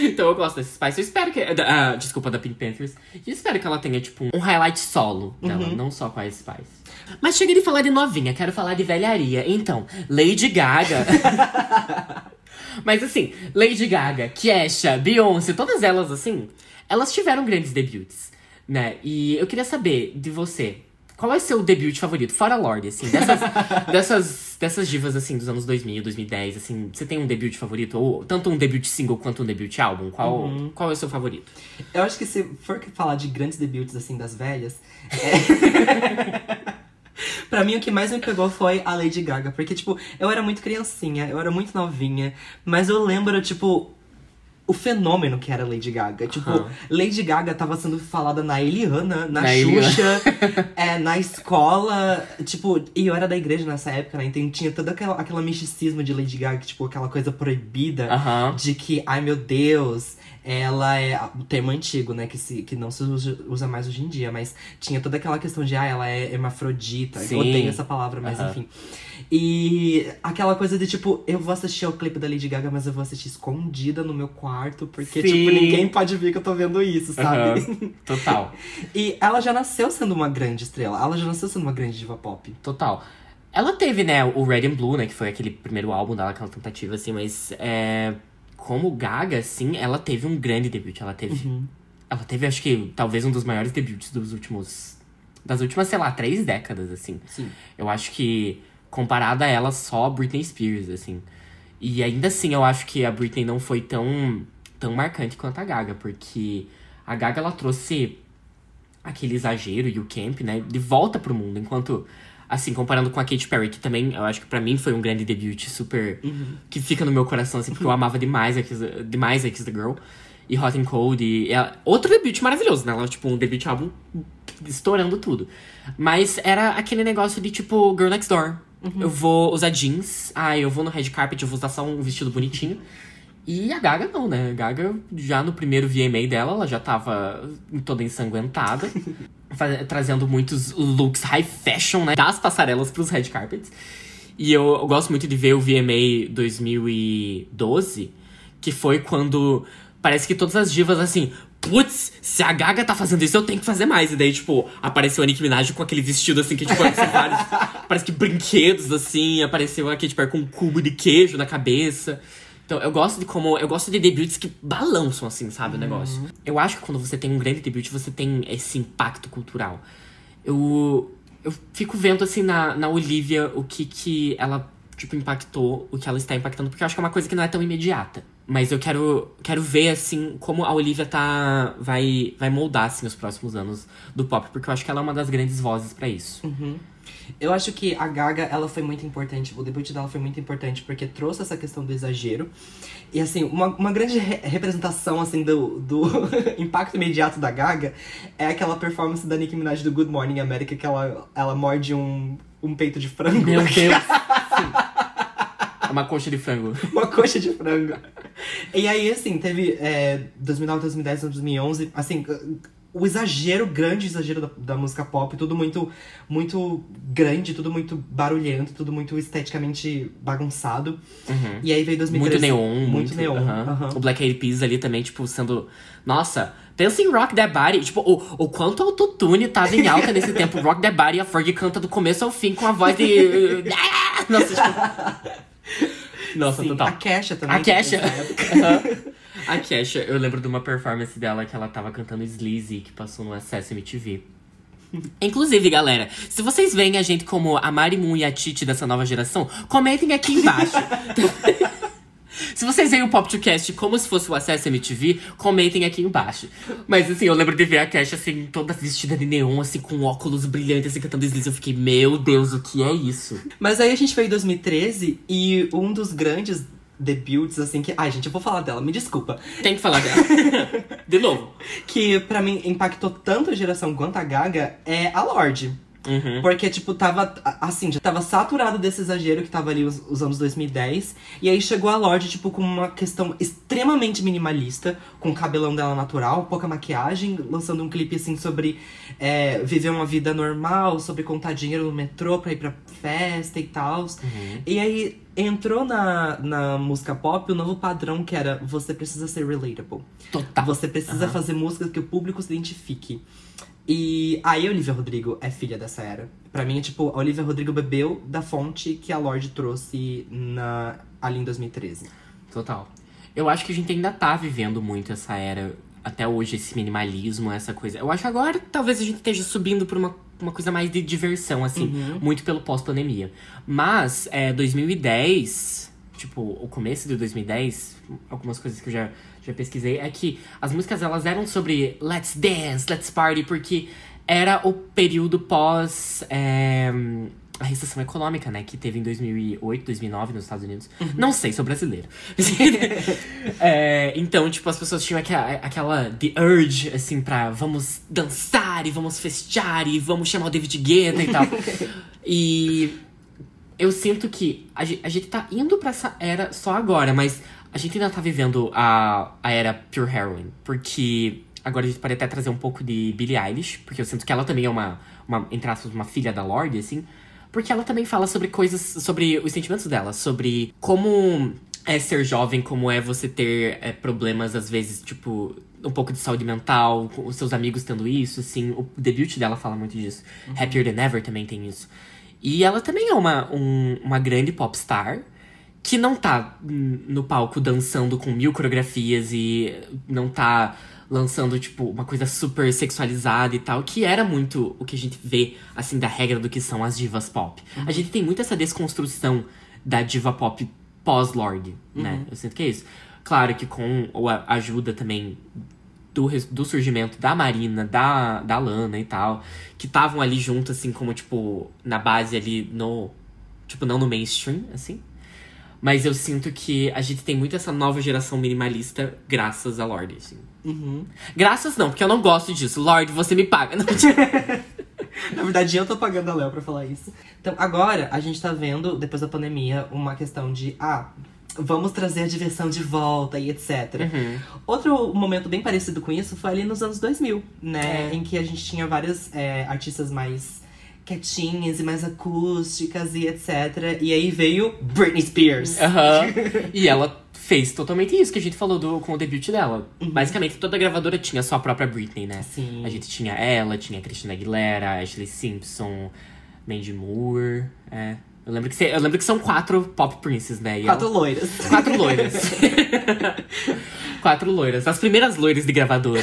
Então eu gosto desse Spice. Eu espero que. ah, desculpa, da Pink Panthers. E espero que ela tenha, tipo, um highlight solo dela, não só com a Spice. Mas chega de falar de novinha, quero falar de velharia. Então, Lady Gaga. (laughs) Mas assim, Lady Gaga, Kesha, Beyoncé, todas elas, assim, elas tiveram grandes debuts, né? E eu queria saber de você. Qual é seu debut favorito? Fora Lorde, assim, dessas, (laughs) dessas, dessas divas, assim, dos anos 2000, 2010, assim, você tem um debut favorito? Ou tanto um debut single quanto um debut álbum? Qual, qual é o seu favorito? Eu acho que se for falar de grandes debuts, assim, das velhas. É... (laughs) (laughs) pra mim, o que mais me pegou foi a Lady Gaga. Porque, tipo, eu era muito criancinha, eu era muito novinha. Mas eu lembro, tipo. O fenômeno que era Lady Gaga. Tipo, Aham. Lady Gaga tava sendo falada na Eliana, na, Na. Xuxa, (laughs) é, na escola. Tipo, e eu era da igreja nessa época, né? Então tinha todo aquela, aquela misticismo de Lady Gaga, tipo, aquela coisa proibida Aham. de que, ai meu Deus, ela é o termo antigo, né? Que, se, que não se usa, mais hoje em dia, mas tinha toda aquela questão de, ah, ela é hermafrodita. Sim. Eu odeio essa palavra, mas Aham. enfim. E aquela coisa de tipo, eu vou assistir ao clipe da Lady Gaga, mas eu vou assistir escondida no meu quarto, porque, Sim. tipo, ninguém pode ver que eu tô vendo isso, sabe? Aham. Total. (laughs) e ela já nasceu sendo uma grande estrela, ela já nasceu sendo uma grande diva pop. Total. Ela teve, né, o Red and Blue, né, que foi aquele primeiro álbum dela, aquela tentativa, assim, mas é, como Gaga, assim, ela teve um grande debut. Ela teve. Ela teve, acho que, talvez um dos maiores debuts dos últimos. Das últimas, sei lá, três décadas, assim. Sim. Eu acho que, comparada a ela, só Britney Spears, assim. E ainda assim, eu acho que a Britney não foi tão, tão marcante quanto a Gaga, porque a Gaga, ela trouxe aquele exagero e o camp, né, de volta pro mundo, enquanto, assim, comparando com a Katy Perry, que também, eu acho que pra mim foi um grande debut super... que fica no meu coração, assim, porque eu amava demais a Kiss, demais a Kiss the Girl. E Hot and Cold, e ela- outro debut maravilhoso, né, ela, tipo, um debut álbum estourando tudo. Mas era aquele negócio de, tipo, Girl Next Door. Eu vou usar jeans, ah, eu vou no red carpet, eu vou usar só um vestido bonitinho. E a Gaga não, né? A Gaga, já no primeiro VMA dela, ela já tava toda ensanguentada. (laughs) trazendo muitos looks high fashion, né? Das passarelas pros red carpets. E eu, eu gosto muito de ver o VMA 2012, que foi quando parece que todas as divas, assim... Putz, se a Gaga tá fazendo isso, eu tenho que fazer mais. E daí, tipo, apareceu a Nicki Minaj com aquele vestido, assim, que, tipo, vários... (laughs) parece que brinquedos, assim. Apareceu a Katy Perry com um cubo de queijo na cabeça. Então, eu gosto de como. Eu gosto de debuts que balançam, assim, sabe, o negócio. Eu acho que quando você tem um grande debut, você tem esse impacto cultural. Eu. Eu fico vendo, assim, na, na Olivia o que que ela, tipo, impactou, o que ela está impactando, porque eu acho que é uma coisa que não é tão imediata. Mas eu quero, quero ver, assim, como a Olivia tá. Vai, vai moldar, assim, os próximos anos do pop, porque eu acho que ela é uma das grandes vozes para isso. Uhum. Eu acho que a Gaga, ela foi muito importante, o debut dela foi muito importante porque trouxe essa questão do exagero. E, assim, uma, uma grande re representação, assim, do, do (laughs) impacto imediato da Gaga é aquela performance da Nicki Minaj do Good Morning America, que ela, ela morde um, um peito de frango. Meu (laughs) Deus! Uma coxa de frango. Uma coxa de frango. E aí, assim, teve é, 2009, 2010, 2011, assim o exagero, grande exagero da, da, música pop, tudo muito, muito grande, tudo muito barulhento, tudo muito esteticamente bagunçado. Uhum. E aí veio 2013. Muito neon. Muito, muito neon. Uhum. O Black Eyed Peas ali também, tipo, sendo... Nossa, pensa em Rock That Body. Tipo, o, o quanto autotune tava em alta nesse tempo. (laughs) Rock That Body, a Fergie canta do começo ao fim com a voz de... (laughs) (laughs) Nossa, tipo... Nossa, Sim, total. A Kesha também. A Kesha. A Kesha, eu lembro de uma performance dela que ela tava cantando Sleazy, que passou no Acesso MTV. Inclusive, galera, se vocês veem a gente como a Mari Moon e a Titi dessa nova geração, comentem aqui embaixo. (laughs) se vocês veem o Pop 2 Cast como se fosse o Acesso MTV, comentem aqui embaixo. Mas assim, eu lembro de ver a Kesha assim, toda vestida de neon, assim, com óculos brilhantes, assim, cantando Sleazy. Eu fiquei, meu Deus, o que é isso? Mas aí a gente foi em 2013 e um dos grandes debuts, assim, que. Ai, gente, eu vou falar dela, me desculpa. Tem que falar dela. (laughs) De novo. Que para mim impactou tanto a geração quanto a Gaga é a Lorde. Uhum. Porque, tipo, tava assim, já tava saturado desse exagero que tava ali os, os, anos 2010. E aí chegou a Lorde, tipo, com uma questão extremamente minimalista, com o cabelão dela natural, pouca maquiagem, lançando um clipe, assim, sobre é, viver uma vida normal, sobre contar dinheiro no metrô pra ir pra festa e tal. Uhum. E aí entrou na, na música pop o novo padrão que era você precisa ser relatable. Total. Você precisa Uhum. fazer músicas que o público se identifique. E aí a Olivia Rodrigo é filha dessa era. Pra mim, é tipo, a Olivia Rodrigo bebeu da fonte que a Lorde trouxe na, ali em 2013. Total. Eu acho que a gente ainda tá vivendo muito essa era, até hoje, esse minimalismo, essa coisa. Eu acho que agora talvez a gente esteja subindo pra uma, uma coisa mais de diversão, assim, Uhum. muito pelo pós-pandemia. Mas, é, 2010, tipo, o começo de 2010, algumas coisas que eu já, já pesquisei, é que as músicas elas eram sobre let's dance, let's party, porque era o período pós. é, a recessão econômica, né, que teve em 2008, 2009 nos Estados Unidos. Não sei, sou brasileiro. (laughs) É, então, tipo, as pessoas tinham aquela, aquela the urge, assim, pra vamos dançar e vamos festear e vamos chamar o David Guetta e tal. (laughs) e eu sinto que a, ge- a gente tá indo pra essa era só agora, mas a gente ainda tá vivendo a, a era Pure Heroin. Porque agora a gente pode até trazer um pouco de Billie Eilish, porque eu sinto que ela também é uma, uma entre aspas, uma filha da Lorde, assim. Porque ela também fala sobre coisas, sobre os sentimentos dela, sobre como é ser jovem, como é você ter é, problemas, às vezes, tipo, um pouco de saúde mental, com os seus amigos tendo isso, assim. O debut dela fala muito disso. Happier Than Ever também tem isso. E ela também é uma, um- uma grande popstar que não tá no palco dançando com mil coreografias e não tá lançando, tipo, uma coisa super sexualizada e tal, que era muito o que a gente vê, assim, da regra do que são as divas pop. A gente tem muito essa desconstrução da diva pop pós-Lorde, né? Eu sinto que é isso. Claro que com a ajuda também do, do surgimento da Marina, da, da Lana e tal, que estavam ali junto, assim, como, tipo, na base ali no. Tipo, não no mainstream, assim. Mas eu sinto que a gente tem muito essa nova geração minimalista graças a Lorde, assim. Uhum. Graças não, porque eu não gosto disso. Lorde, você me paga. Não. (laughs) Na verdade, eu tô pagando a Léo pra falar isso. Então, agora, a gente tá vendo, depois da pandemia, uma questão de, ah, vamos trazer a diversão de volta e etc. Uhum. Outro momento bem parecido com isso foi ali nos anos 2000, né? É. Em que a gente tinha várias é, artistas mais quietinhas e mais acústicas e etc. E aí veio Britney Spears. Aham. (laughs) E ela fez totalmente isso que a gente falou do, com o debut dela. Basicamente, toda gravadora tinha sua própria Britney, né? Sim. A gente tinha ela, tinha a Christina Aguilera, Ashley Simpson, Mandy Moore. É. Eu lembro que, cê- eu lembro que são quatro pop princes, né? E Quatro ela- loiras. Quatro (laughs) loiras. (laughs) Quatro loiras. As primeiras loiras de gravadora.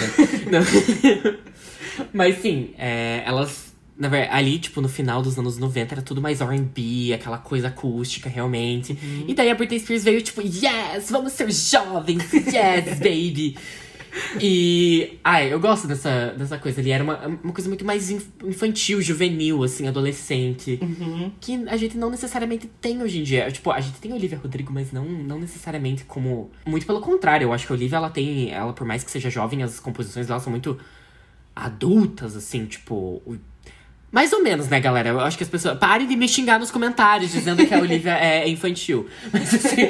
Mas sim, é, elas Na verdade, ali, tipo, no final dos anos 90 era tudo mais R&B, aquela coisa acústica, realmente. Uhum. E daí a Britney Spears veio, tipo, yes, vamos ser jovens, yes, (laughs) baby. E. Ai, eu gosto dessa, dessa coisa ali. Era uma, uma coisa muito mais inf- infantil, juvenil, assim, adolescente. Uhum. Que a gente não necessariamente tem hoje em dia. Tipo, a gente tem a Olivia Rodrigo, mas não, não necessariamente como. Muito pelo contrário, eu acho que a Olivia, ela tem. Ela, por mais que seja jovem, as composições dela são muito adultas, assim, tipo. o- Mais ou menos, né, galera? Eu acho que as pessoas. Parem de me xingar nos comentários dizendo que a (laughs) Olivia é infantil. Mas assim,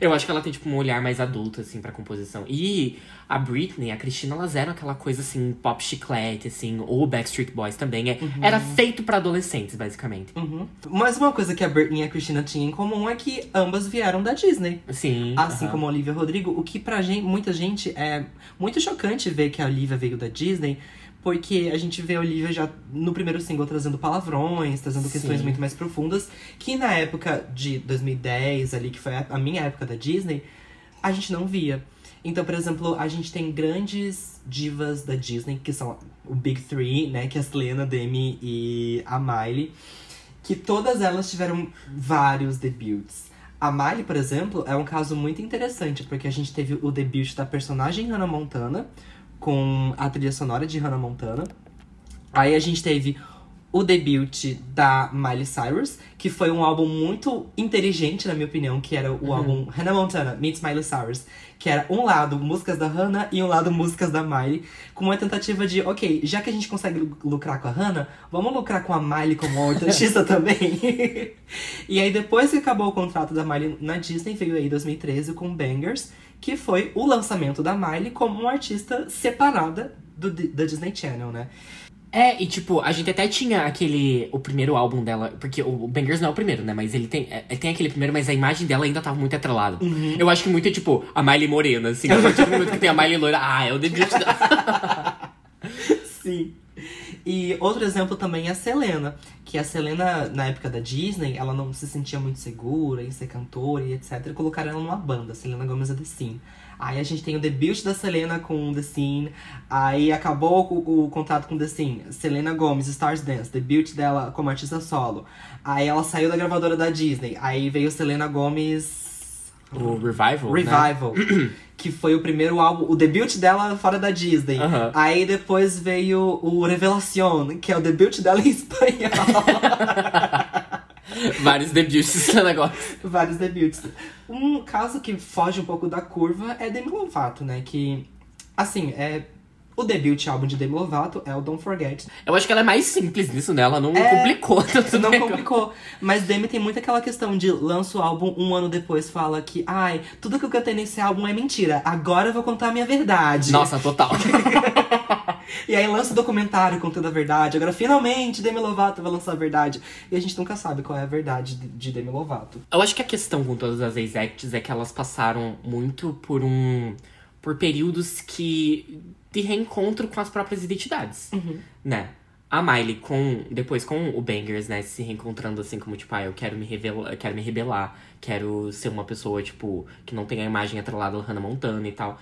eu acho que ela tem, tipo, um olhar mais adulto, assim, pra composição. E a Britney, a Cristina, elas eram aquela coisa assim, pop chiclete, assim, ou Backstreet Boys também. É, Era feito pra adolescentes, basicamente. Uhum. Mas uma coisa que a Britney e a Christina tinham em comum é que ambas vieram da Disney. Sim. Assim aham. como a Olivia Rodrigo, o que pra gente, muita gente é muito chocante ver que a Olivia veio da Disney, porque a gente vê a Olivia já no primeiro single trazendo palavrões, trazendo questões Sim. muito mais profundas, que na época de 2010, ali, que foi a minha época da Disney, a gente não via. Então, por exemplo, a gente tem grandes divas da Disney, que são o Big Three, né? Que é a Selena, a Demi e a Miley. Que todas elas tiveram vários debuts. A Miley, por exemplo, é um caso muito interessante, porque a gente teve o debut da personagem Hannah Montana, com a trilha sonora de Hannah Montana. Aí a gente teve o debut da Miley Cyrus, que foi um álbum muito inteligente, na minha opinião, que era o álbum Hannah Montana Meets Miley Cyrus, que era um lado músicas da Hannah e um lado músicas da Miley, com uma tentativa de, ok, já que a gente consegue lu- lucrar com a Hannah, vamos lucrar com a Miley como outra (laughs) artista também. (laughs) e aí depois que acabou o contrato da Miley na Disney, veio aí 2013 com Bangers, que foi o lançamento da Miley como uma artista separada do, da Disney Channel, né? É, e tipo, a gente até tinha aquele. O primeiro álbum dela. Porque o Bangers não é o primeiro, né? Mas ele tem, é, tem aquele primeiro, mas a imagem dela ainda tava muito atrelada. Eu acho que muito é tipo a Miley Morena, assim. A partir do momento que tem a Miley loira, ah, é o debut (laughs) dela. Sim. E outro exemplo também é a Selena. Que a Selena, na época da Disney, ela não se sentia muito segura em ser cantora e etc. E colocaram ela numa banda, Selena Gomez and The Scene. Aí a gente tem o debut da Selena com The Scene. Aí acabou o, o contrato com The Scene. Selena Gomez, Stars Dance, debut dela como artista solo. Aí ela saiu da gravadora da Disney. Aí veio Selena Gomez. O Revival. Né? Revival. (clears throat) Que foi o primeiro álbum, o debut dela fora da Disney. Aí depois veio o Revelación, que é o debut dela em espanhol. (laughs) Vários debuts desse negócio. Vários debuts. Um caso que foge um pouco da curva é Demi Lovato, né? Que, assim, é. O debut álbum de Demi Lovato é o Don't Forget. Eu acho que ela é mais simples nisso, né? Ela não É, complicou tanto (laughs) Não negócio. complicou. Mas Demi tem muito aquela questão de lança o álbum um ano depois, fala que, ai, tudo que eu cantei nesse álbum é mentira. Agora eu vou contar a minha verdade. Nossa, total. (laughs) E aí lança o documentário contando a verdade. Agora, finalmente, Demi Lovato vai lançar a verdade. E a gente nunca sabe qual é a verdade de, de Demi Lovato. Eu acho que a questão com todas as ex-acts é que elas passaram muito por um. por períodos que. De reencontro com as próprias identidades. Né? A Miley com. Depois com o Bangers, né? Se reencontrando assim como, tipo, ah, eu quero me revelar, quero me rebelar, quero ser uma pessoa, tipo, que não tem a imagem atrelada da Hannah Montana e tal.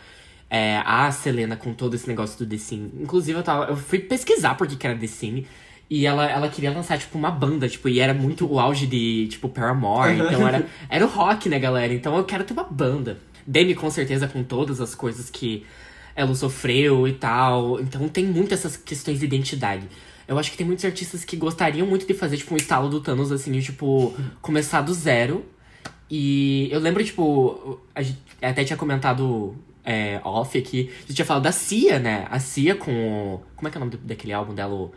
É, a Selena com todo esse negócio do The Scene. Inclusive, eu, tava, eu fui pesquisar por que que era The Scene. E ela, ela queria lançar, tipo, uma banda, tipo, e era muito o auge de, tipo, Paramore. Então era, (laughs) era o rock, né, galera? Então eu quero ter uma banda. Demi, com certeza, com todas as coisas que ela sofreu e tal. Então tem muito essas questões de identidade. Eu acho que tem muitos artistas que gostariam muito de fazer, tipo, um estalo do Thanos, assim, de, tipo, começar do zero. E eu lembro, tipo, a gente até tinha comentado é, off aqui, a gente tinha falado da Cia, né? A Cia com o. Como é que é o nome daquele álbum dela? O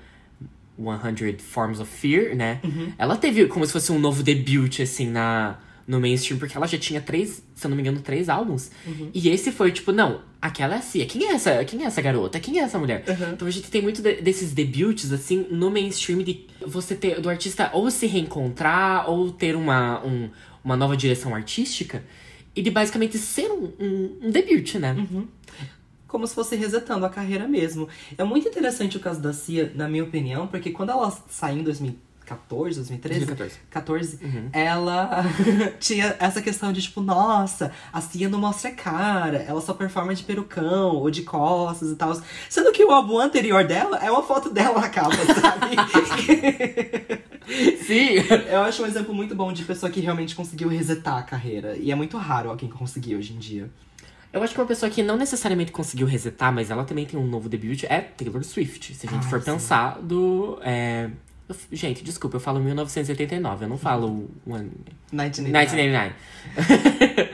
100 Forms of Fear, né? Ela teve como se fosse um novo debut, assim, na, no mainstream, porque ela já tinha três, se eu não me engano, três álbuns. E esse foi, tipo, não, aquela é a Cia. Quem é essa, quem é essa garota? Quem é essa mulher? Então a gente tem muito de- desses debuts, assim, no mainstream de você ter, do artista ou se reencontrar, ou ter uma, um- uma nova direção artística. E de basicamente ser um, um, um debut, né? Como se fosse resetando a carreira mesmo. É muito interessante o caso da Cia, na minha opinião, porque quando ela saiu em 2000, 2014, 2013? 2014. 14, Uhum. ela (laughs) tinha essa questão de tipo, nossa, a Cia não mostra a cara, ela só performa de perucão ou de costas e tal. Sendo que o álbum anterior dela é uma foto dela na capa, (laughs) sabe? (laughs) Sim! Eu acho um exemplo muito bom de pessoa que realmente conseguiu resetar a carreira. E é muito raro alguém conseguir hoje em dia. Eu acho que uma pessoa que não necessariamente conseguiu resetar, mas ela também tem um novo debut, é Taylor Swift. Se a gente Ah, for sim. pensar do. é, eu- Gente, desculpa, eu falo 1989, eu não falo. one- 1989. 1999.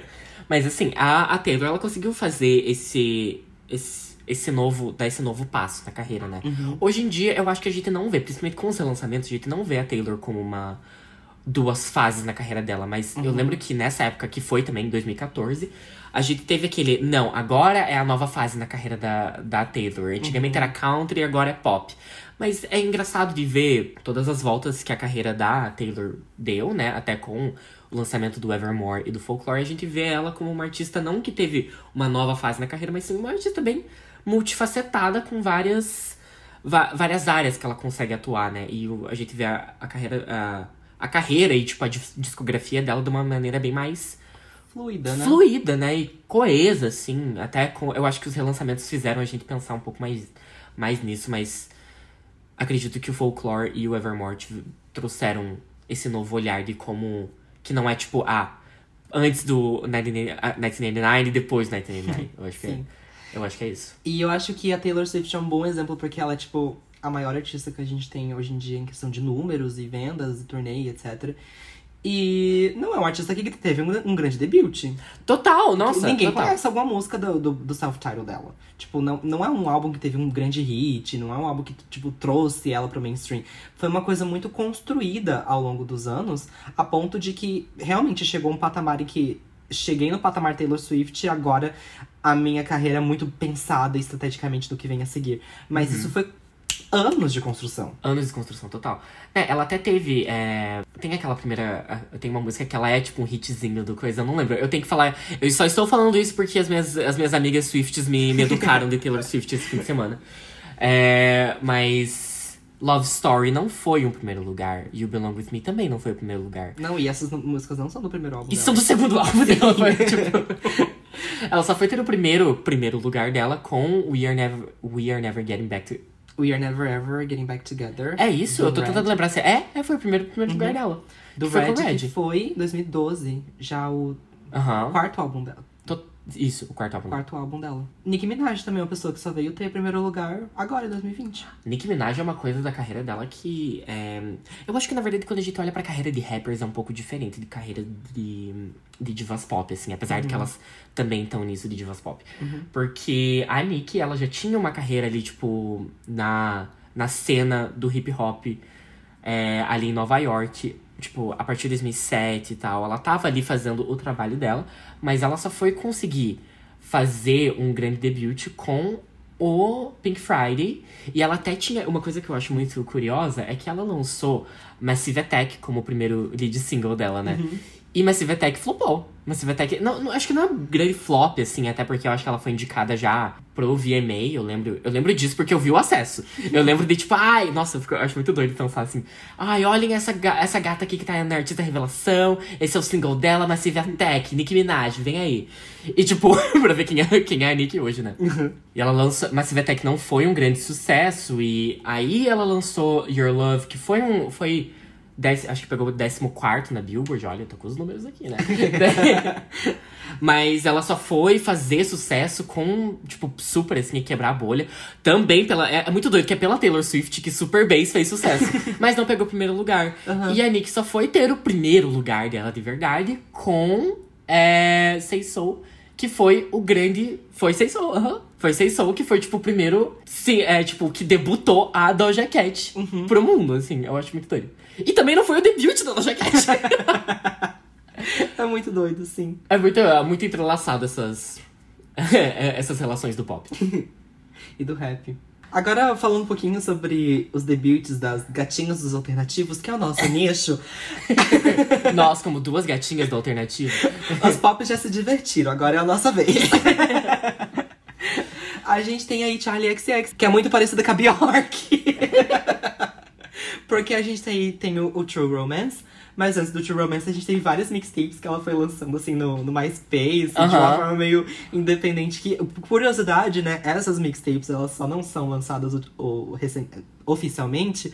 Mas assim, a, a Taylor, ela conseguiu fazer esse, esse, esse novo, dar esse novo passo na carreira, né? Hoje em dia, eu acho que a gente não vê, principalmente com os relançamentos, a gente não vê a Taylor como uma duas fases na carreira dela. Mas eu lembro que nessa época, que foi também, em 2014, a gente teve aquele, não, agora é a nova fase na carreira da, da Taylor. Antigamente era country e agora é pop. Mas é engraçado de ver todas as voltas que a carreira da Taylor deu, né? Até com o lançamento do Evermore e do Folklore, a gente vê ela como uma artista não que teve uma nova fase na carreira, mas sim uma artista bem multifacetada com várias várias áreas que ela consegue atuar, né? E a gente vê a, a carreira a, a carreira e tipo a dis- discografia dela de uma maneira bem mais Fluida, né? fluida, né? E coesa, assim. Até com, eu acho que os relançamentos fizeram a gente pensar um pouco mais, mais nisso, mas acredito que o Folklore e o Evermore trouxeram esse novo olhar de como. Que não é tipo, ah, antes do 19- ah, 1999 e depois do 1999. (laughs) Eu acho que, é, eu acho que é isso. E eu acho que a Taylor Swift é um bom exemplo porque ela é, tipo, a maior artista que a gente tem hoje em dia em questão de números e vendas e turnê, etc. E não é um artista que teve um, um grande debut. Total, nossa. Ninguém total. conhece alguma música do, do, do self-title dela. Tipo, não, não é um álbum que teve um grande hit, não é um álbum que, tipo, trouxe ela pro mainstream. Foi uma coisa muito construída ao longo dos anos, a ponto de que realmente chegou um patamar em que cheguei no patamar Taylor Swift e agora a minha carreira é muito pensada estrategicamente do que vem a seguir. Mas isso foi anos de construção. Anos de construção total. É, ela até teve. é, Tem aquela primeira. Tem uma música que ela é tipo um hitzinho do coisa, eu não lembro. Eu tenho que falar. Eu só estou falando isso porque as minhas, as minhas amigas Swifts me, me educaram de Taylor Swift esse fim de semana. É, mas. Love Story não foi um primeiro lugar. You Belong With Me também não foi o primeiro lugar. Não, e essas músicas não são do primeiro álbum E dela. são do segundo álbum (laughs) dela. Foi, tipo, ela só foi ter o primeiro, primeiro lugar dela com We Are Never, We Are Never Getting Back to. We Are Never Ever Getting Back Together. É isso? eu tô Red. tentando lembrar se. É, é, foi o primeiro, primeiro lugar dela. Do Que foi Red, Red. que foi 2012, já o Aham. quarto álbum dela. Isso, o quarto álbum. Quarto álbum dela. Nicki Minaj também é uma pessoa que só veio ter primeiro lugar agora, em 2020. Nicki Minaj é uma coisa da carreira dela que é... Eu acho que, na verdade, quando a gente olha pra carreira de rappers é um pouco diferente de carreira de, de divas pop, assim. Apesar de que elas também estão nisso de divas pop. Porque a Nicki, ela já tinha uma carreira ali, tipo, na, na cena do hip hop é, ali em Nova York. Tipo, a partir de 2007 e tal. Ela tava ali fazendo o trabalho dela. Mas ela só foi conseguir fazer um grande debut com o Pink Friday. E ela até tinha. Uma coisa que eu acho muito curiosa é que ela lançou Massive Attack como o primeiro lead single dela, né? E Massive Attack flopou. Massive Attack. Não, não- acho que não é um grande flop, assim, até porque eu acho que ela foi indicada já pro VMA. Eu lembro, eu lembro disso porque eu vi o acesso. Eu lembro de tipo, ai, nossa, eu, fico- eu acho muito doido pensar assim. Ai, olhem essa, ga- essa gata aqui que tá na Artista Revelação. Esse é o single dela, Massive Attack, Nicki Minaj, vem aí. E tipo, (laughs) pra ver quem é, quem é a Nicki hoje, né? E ela lançou. Massive Attack não foi um grande sucesso. E aí ela lançou Your Love, que foi um. Foi. Dez- acho que pegou o 14 na Billboard. Olha, eu tô com os números aqui, né? (laughs) Mas ela só foi fazer sucesso com, tipo, super assim, quebrar a bolha. Também pela. É, é muito doido que é pela Taylor Swift que Super Bass fez sucesso. (laughs) mas não pegou o primeiro lugar. E a Nick só foi ter o primeiro lugar dela de verdade com é, Say Soul, que foi o grande. Foi Say Soul, aham. Foi Say Soul, que foi, tipo, o primeiro. Sim, é, tipo, que debutou a Doja Cat pro mundo, assim. Eu acho muito doido. E também não foi o debut da Doja Cat. (laughs) É muito doido, sim. É muito, é muito entrelaçado essas, (laughs) essas relações do pop. (laughs) E do rap. Agora, falando um pouquinho sobre os debuts das gatinhos dos alternativos, que é o nosso nicho, Nós, como duas gatinhas da alternativa. os pop já se divertiram, agora é a nossa vez. a gente tem aí Charlie XX, que é muito parecida com a Bjork. Porque a gente tem, tem o, o True Romance, mas antes do True Romance a gente tem várias mixtapes que ela foi lançando assim no, no MySpace, de uma forma meio independente. Que, curiosidade, né? Essas mixtapes elas só não são lançadas o, o- recen- oficialmente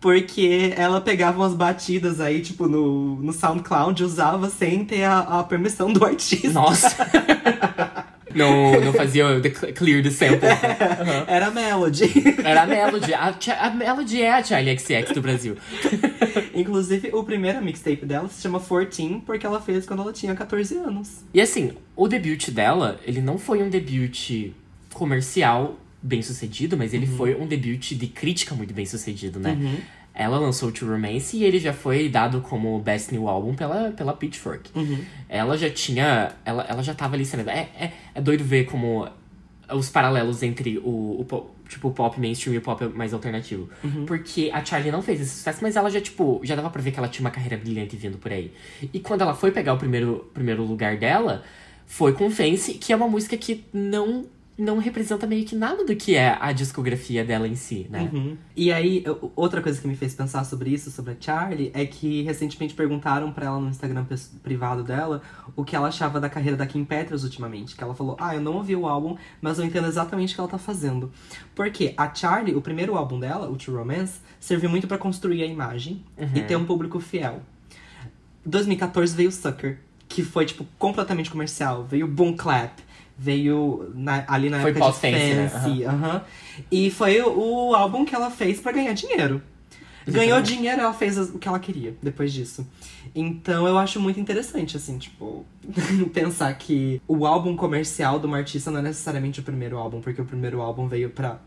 porque ela pegava umas batidas aí, tipo, no, no SoundCloud, usava sem ter a, a permissão do artista. Nossa! (laughs) não, não fazia o the cl- clear the sample. Aham. (laughs) Era Melody. Era a Melody. A, a Melody é a Charlie XX do Brasil. (laughs) Inclusive, o primeiro mixtape dela se chama 14, porque ela fez quando ela tinha 14 anos. E assim, o debut dela, ele não foi um debut comercial bem sucedido, mas ele foi um debut de crítica muito bem sucedido, né? Ela lançou o True Romance e ele já foi dado como Best New Album pela, pela Pitchfork. Ela já tinha. Ela, ela já tava ali sendo. É, é, é doido ver como os paralelos entre o, o po- tipo, pop mainstream e o pop mais alternativo. Porque a Charlie não fez esse sucesso, mas ela já, tipo, já dava pra ver que ela tinha uma carreira brilhante vindo por aí. E quando ela foi pegar o primeiro, primeiro lugar dela, foi com Fancy, que é uma música que não, não representa meio que nada do que é a discografia dela em si, né? E aí, outra coisa que me fez pensar sobre isso, sobre a Charlie, é que recentemente perguntaram pra ela no Instagram privado dela o que ela achava da carreira da Kim Petras ultimamente. Que ela falou: Ah, eu não ouvi o álbum, mas eu entendo exatamente o que ela tá fazendo. Porque a Charlie, o primeiro álbum dela, o True Romance, serviu muito pra construir a imagem e ter um público fiel. 2014 veio Sucker, que foi, tipo, completamente comercial. Veio Boom Clap. Veio na- ali na Foi época de né? Fancy, aham. E foi o, o álbum que ela fez pra ganhar dinheiro. Ganhou Exatamente. dinheiro, ela fez o que ela queria depois disso. Então eu acho muito interessante, assim, tipo, (laughs) pensar que o álbum comercial de uma artista não é necessariamente o primeiro álbum, porque o primeiro álbum veio pra,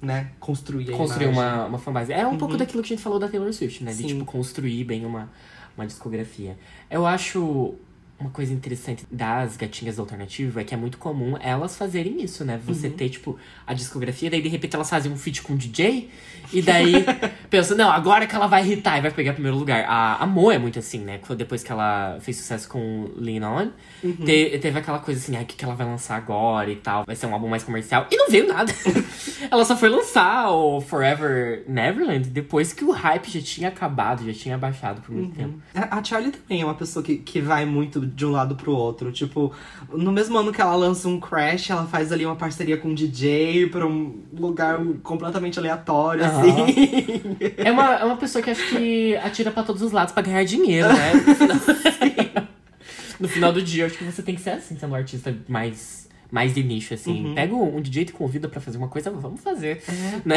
né, construir a Construir imagem. uma, uma fanbase. É um pouco daquilo que a gente falou da Taylor Swift, né? De, Sim. tipo, construir bem uma, uma discografia. Eu acho uma coisa interessante das gatinhas alternativas é que é muito comum elas fazerem isso, né? Você ter, tipo, a discografia, daí de repente elas fazem um feat com o DJ, e (laughs) daí pensa, não, agora que ela vai irritar e vai pegar primeiro lugar. A, a Mo é muito assim, né? Depois que ela fez sucesso com Lean On, te- teve aquela coisa assim, ah, o que, que ela vai lançar agora e tal, vai ser um álbum mais comercial. E não veio nada. (laughs) ela só foi lançar o Forever Neverland depois que o hype já tinha acabado, já tinha baixado por muito tempo. A a Charlie também é uma pessoa que, que vai muito de um lado pro outro. Tipo, no mesmo ano que ela lança um Crash, ela faz ali uma parceria com um DJ pra um lugar completamente aleatório, Aham. assim. É uma, é uma pessoa que acho que atira pra todos os lados pra ganhar dinheiro, né? No (laughs) final, no final do dia, acho que você tem que ser assim, sendo um artista mais, mais de nicho, assim. Pega um DJ e convida pra fazer uma coisa, vamos fazer. Né?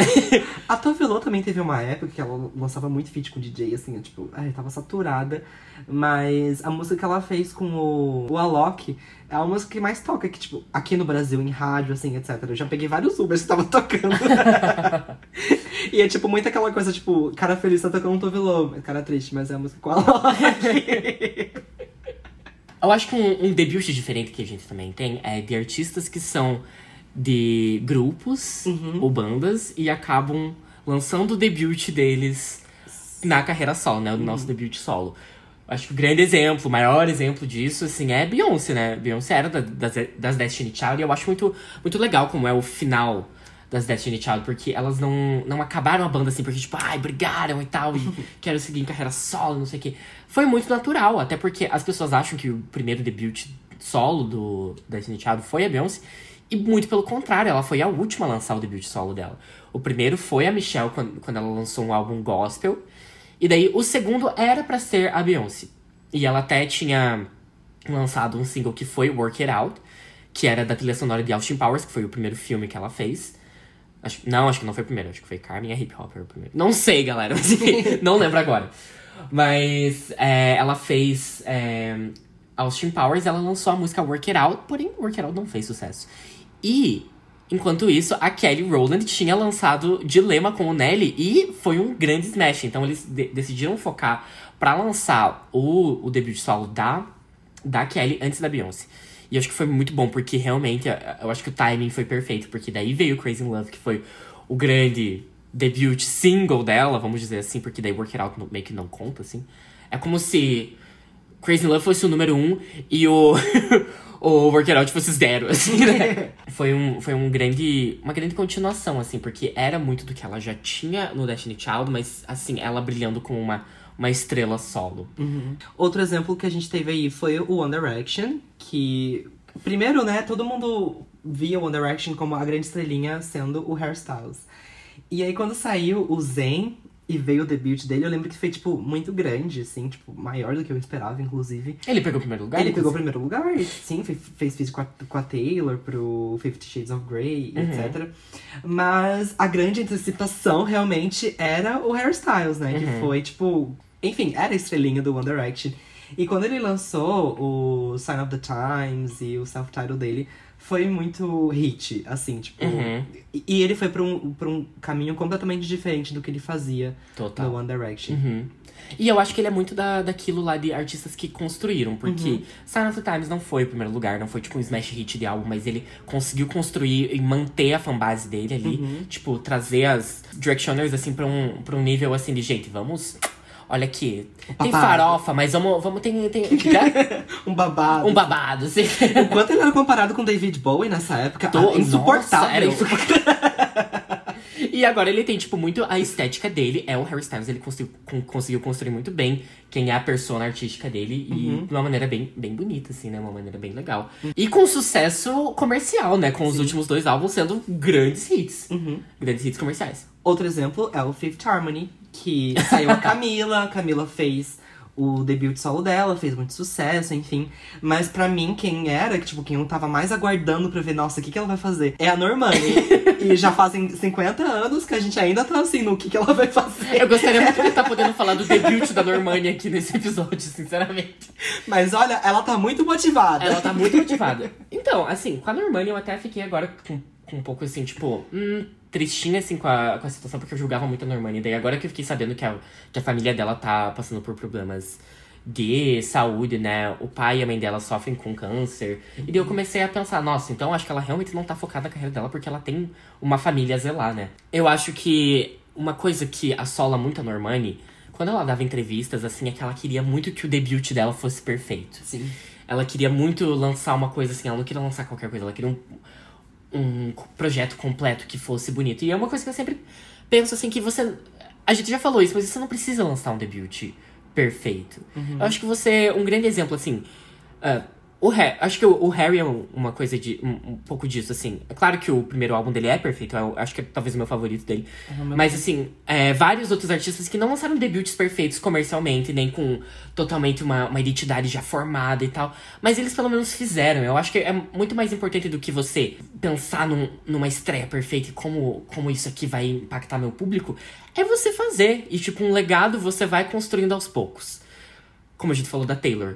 A Tovelô também teve uma época que ela lançava muito feat com DJ, assim, tipo, ai, tava saturada. Mas a música que ela fez com o, o Alok é a música que mais toca, que, tipo, aqui no Brasil, em rádio, assim, etc. Eu já peguei vários Ubers que tava tocando. (laughs) e é, tipo, muito aquela coisa, tipo, cara feliz tá tocando um Tovelô, cara triste, mas é a música com o Alok. (laughs) Eu acho que um, um debut diferente que a gente também tem é de artistas que são de grupos ou bandas e acabam lançando o debut deles na carreira solo, né? O nosso debut solo. Acho que o grande exemplo, o maior exemplo disso, assim, é Beyoncé, né? Beyoncé era da- das, das Destiny Child e eu acho muito, muito legal como é o final das Destiny Child, porque elas não, não acabaram a banda assim, porque tipo, ai, brigaram e tal, e (laughs) quero seguir em carreira solo, não sei o quê. Foi muito natural, até porque as pessoas acham que o primeiro debut solo do Destiny Child foi a Beyoncé, e muito pelo contrário, ela foi a última a lançar o debut solo dela. O primeiro foi a Michelle, quando, quando ela lançou um álbum gospel, e daí o segundo era pra ser a Beyoncé. E ela até tinha lançado um single que foi Work It Out, que era da trilha sonora de Austin Powers, que foi o primeiro filme que ela fez. Acho- não, acho que não foi o primeiro, acho que foi Carmen e a Hip Hopper o primeiro. Não sei, galera, mas enfim, (laughs) não lembro agora. Mas é, ela fez é, Austin Powers, ela lançou a música Work It Out, porém Work It Out não fez sucesso. E, enquanto isso, a Kelly Rowland tinha lançado Dilema com o Nelly e foi um grande smash. Então eles de- decidiram focar pra lançar o, o debut solo da, da Kelly antes da Beyoncé. E acho que foi muito bom, porque realmente eu acho que o timing foi perfeito, porque daí veio Crazy in Love, que foi o grande debut single dela, vamos dizer assim, porque daí Work It Out meio que não conta, assim. É como se Crazy Love fosse o número um e o, (laughs) o Work It Out fosse zero, assim, né? (laughs) foi um, foi um grande, uma grande continuação, assim, porque era muito do que ela já tinha no Destiny Child, mas, assim, ela brilhando como uma, uma estrela solo. Uhum. Outro exemplo que a gente teve aí foi o One Direction, que... Primeiro, né, todo mundo via o One Direction como a grande estrelinha sendo o Hairstyles. E aí, quando saiu o Zen, e veio o debut dele, eu lembro que foi, tipo, muito grande, assim, tipo, maior do que eu esperava, inclusive. Ele pegou o primeiro lugar? Ele pegou o primeiro lugar, sim, fez vídeo com a, com a Taylor pro Fifty Shades of Grey, uhum. etc. Mas a grande antecipação realmente era o Hairstyles, né? Uhum. Que foi, tipo, enfim, era a estrelinha do One Direction. E quando ele lançou o Sign of the Times e o self-title dele, foi muito hit, assim, tipo. Uhum. E, ele foi pra um, pra um caminho completamente diferente do que ele fazia Total. no One Direction. Uhum. E eu acho que ele é muito da, daquilo lá de artistas que construíram, porque uhum. Sign of the Times não foi o primeiro lugar, não foi tipo um smash hit de álbum, mas ele conseguiu construir e manter a fanbase dele ali, uhum. tipo, trazer as Directioners assim pra um, pra um nível assim de gente, vamos olha aqui, tem farofa, mas vamos, vamos tem, tem (laughs) um babado. Um babado, sim. O quanto ele era comparado com David Bowie nessa época, Tô, ah, insuportável. Nossa, era insuportável. (laughs) E agora ele tem, tipo, muito a estética dele. É o Harry Styles, ele conseguiu, conseguiu construir muito bem quem é a persona artística dele. E uhum. de uma maneira bem, bem bonita, assim, né? Uma maneira bem legal. Uhum. E com sucesso comercial, né? Com Sim. os últimos dois álbuns sendo grandes hits. Uhum. Grandes hits comerciais. Outro exemplo é o Fifth Harmony, que (laughs) saiu a Camila. a Camila fez o debut solo dela, fez muito sucesso, enfim. Mas para mim, quem era, tipo, quem eu tava mais aguardando pra ver, nossa, o que, que ela vai fazer? É a Normani. (laughs) e já fazem 50 anos que a gente ainda tá assim, no que, que ela vai fazer. Eu gostaria muito de estar tá podendo falar do debut da Normani aqui nesse episódio, sinceramente. Mas olha, ela tá muito motivada. Ela tá muito motivada. Então, assim, com a Normani eu até fiquei agora com, com um pouco assim, tipo, hum, tristinha, assim, com a, com a situação, porque eu julgava muito a Normani. Daí agora que eu fiquei sabendo que a, que a família dela tá passando por problemas de saúde, né? O pai e a mãe dela sofrem com câncer. Uhum. E daí eu comecei a pensar, nossa, então acho que ela realmente não tá focada na carreira dela porque ela tem uma família a zelar, né? Eu acho que uma coisa que assola muito a Normani, quando ela dava entrevistas, assim, é que ela queria muito que o debut dela fosse perfeito. Sim. Ela queria muito lançar uma coisa assim, ela não queria lançar qualquer coisa, ela queria um, um projeto completo que fosse bonito. E é uma coisa que eu sempre penso assim que você. A gente já falou isso, mas você não precisa lançar um debut perfeito. Uhum. Eu acho que você. Um grande exemplo, assim. Uh, o Harry, acho que o, o, Harry é uma coisa de. Um, um, pouco disso, assim. É claro que o primeiro álbum dele é perfeito, eu acho que é talvez o meu favorito dele. Uhum, Mas, assim, é, vários outros artistas que não lançaram debuts perfeitos comercialmente, nem com totalmente uma, uma identidade já formada e tal. Mas eles pelo menos fizeram. Eu acho que é muito mais importante do que você pensar num, numa estreia perfeita e como, como isso aqui vai impactar meu público. É você fazer. E, tipo, um legado você vai construindo aos poucos. Como a gente falou da Taylor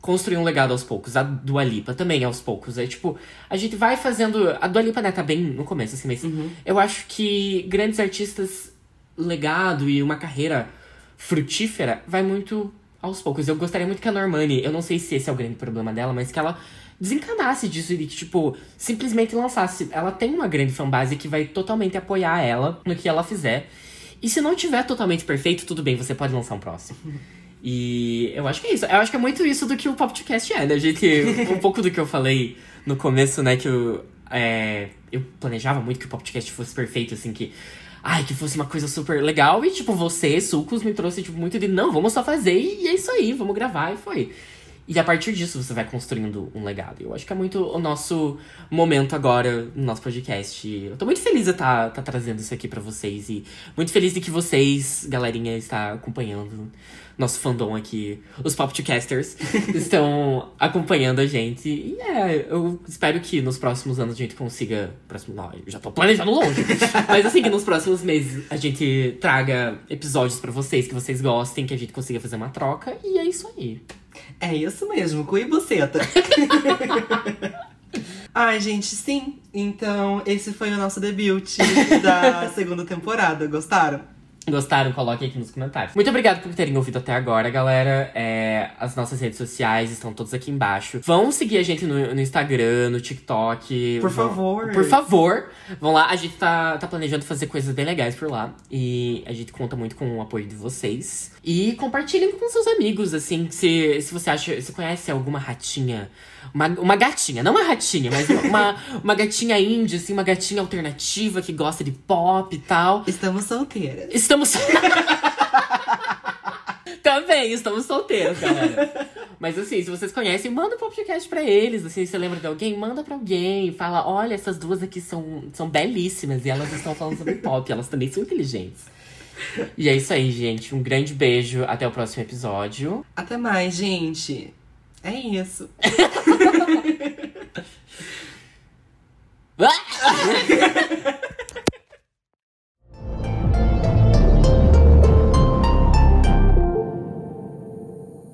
construir um legado aos poucos. A Dua Lipa também aos poucos. É tipo, a gente vai fazendo. A Dua Lipa, né, tá bem no começo, assim, mas uhum. eu acho que grandes artistas, legado e uma carreira frutífera vai muito aos poucos. Eu gostaria muito que a Normani, eu não sei se esse é o grande problema dela, mas que ela desencanasse disso e que, tipo, simplesmente lançasse. Ela tem uma grande fanbase que vai totalmente apoiar ela no que ela fizer. E se não tiver totalmente perfeito, tudo bem, você pode lançar um próximo. (laughs) E eu acho que é isso. Eu acho que é muito isso do que o podcast é, né, gente? um (laughs) pouco do que eu falei no começo, né, que eu, é, eu planejava muito que o podcast fosse perfeito, assim, que. Ai, que fosse uma coisa super legal. E, tipo, você, Sucos, me trouxe, tipo, muito de não, vamos só fazer e é isso aí, vamos gravar, e foi. E a partir disso você vai construindo um legado. Eu acho que é muito o nosso momento agora no nosso podcast. Eu tô muito feliz de estar tá, tá trazendo isso aqui para vocês e muito feliz de que vocês, galerinha, está acompanhando nosso fandom aqui, os Popcasters, (laughs) estão acompanhando a gente. E é, eu espero que nos próximos anos a gente consiga. Próximo, não, eu já tô planejando longe. (laughs) Mas assim, que nos próximos meses a gente traga episódios para vocês que vocês gostem, que a gente consiga fazer uma troca. E é isso aí. É isso mesmo, cu e buceta. (laughs) Ai, gente, sim. Então, esse foi o nosso debut da segunda temporada. Gostaram? Gostaram? Coloquem aqui nos comentários. Muito obrigado por terem ouvido até agora, galera. É, as nossas redes sociais estão todas aqui embaixo. Vão seguir a gente no, no Instagram, no TikTok. Por vão- favor. Por favor. Vão lá. A gente tá, tá planejando fazer coisas bem legais por lá. E a gente conta muito com o apoio de vocês. E compartilhem com seus amigos, assim. Se, se você acha. Se conhece alguma ratinha. Uma, uma gatinha, não uma ratinha, mas uma, (laughs) uma gatinha indie, assim, uma gatinha alternativa que gosta de pop e tal. Estamos solteiras. Estamos. (laughs) Também, estamos solteiros, galera. Mas assim, se vocês conhecem, manda o podcast pra eles. Assim, se você lembra de alguém, manda pra alguém. Fala, olha, essas duas aqui são, são belíssimas e elas estão falando sobre pop. Elas também são inteligentes. E é isso aí, gente. Um grande beijo. Até o próximo episódio. Até mais, gente. É isso. (laughs)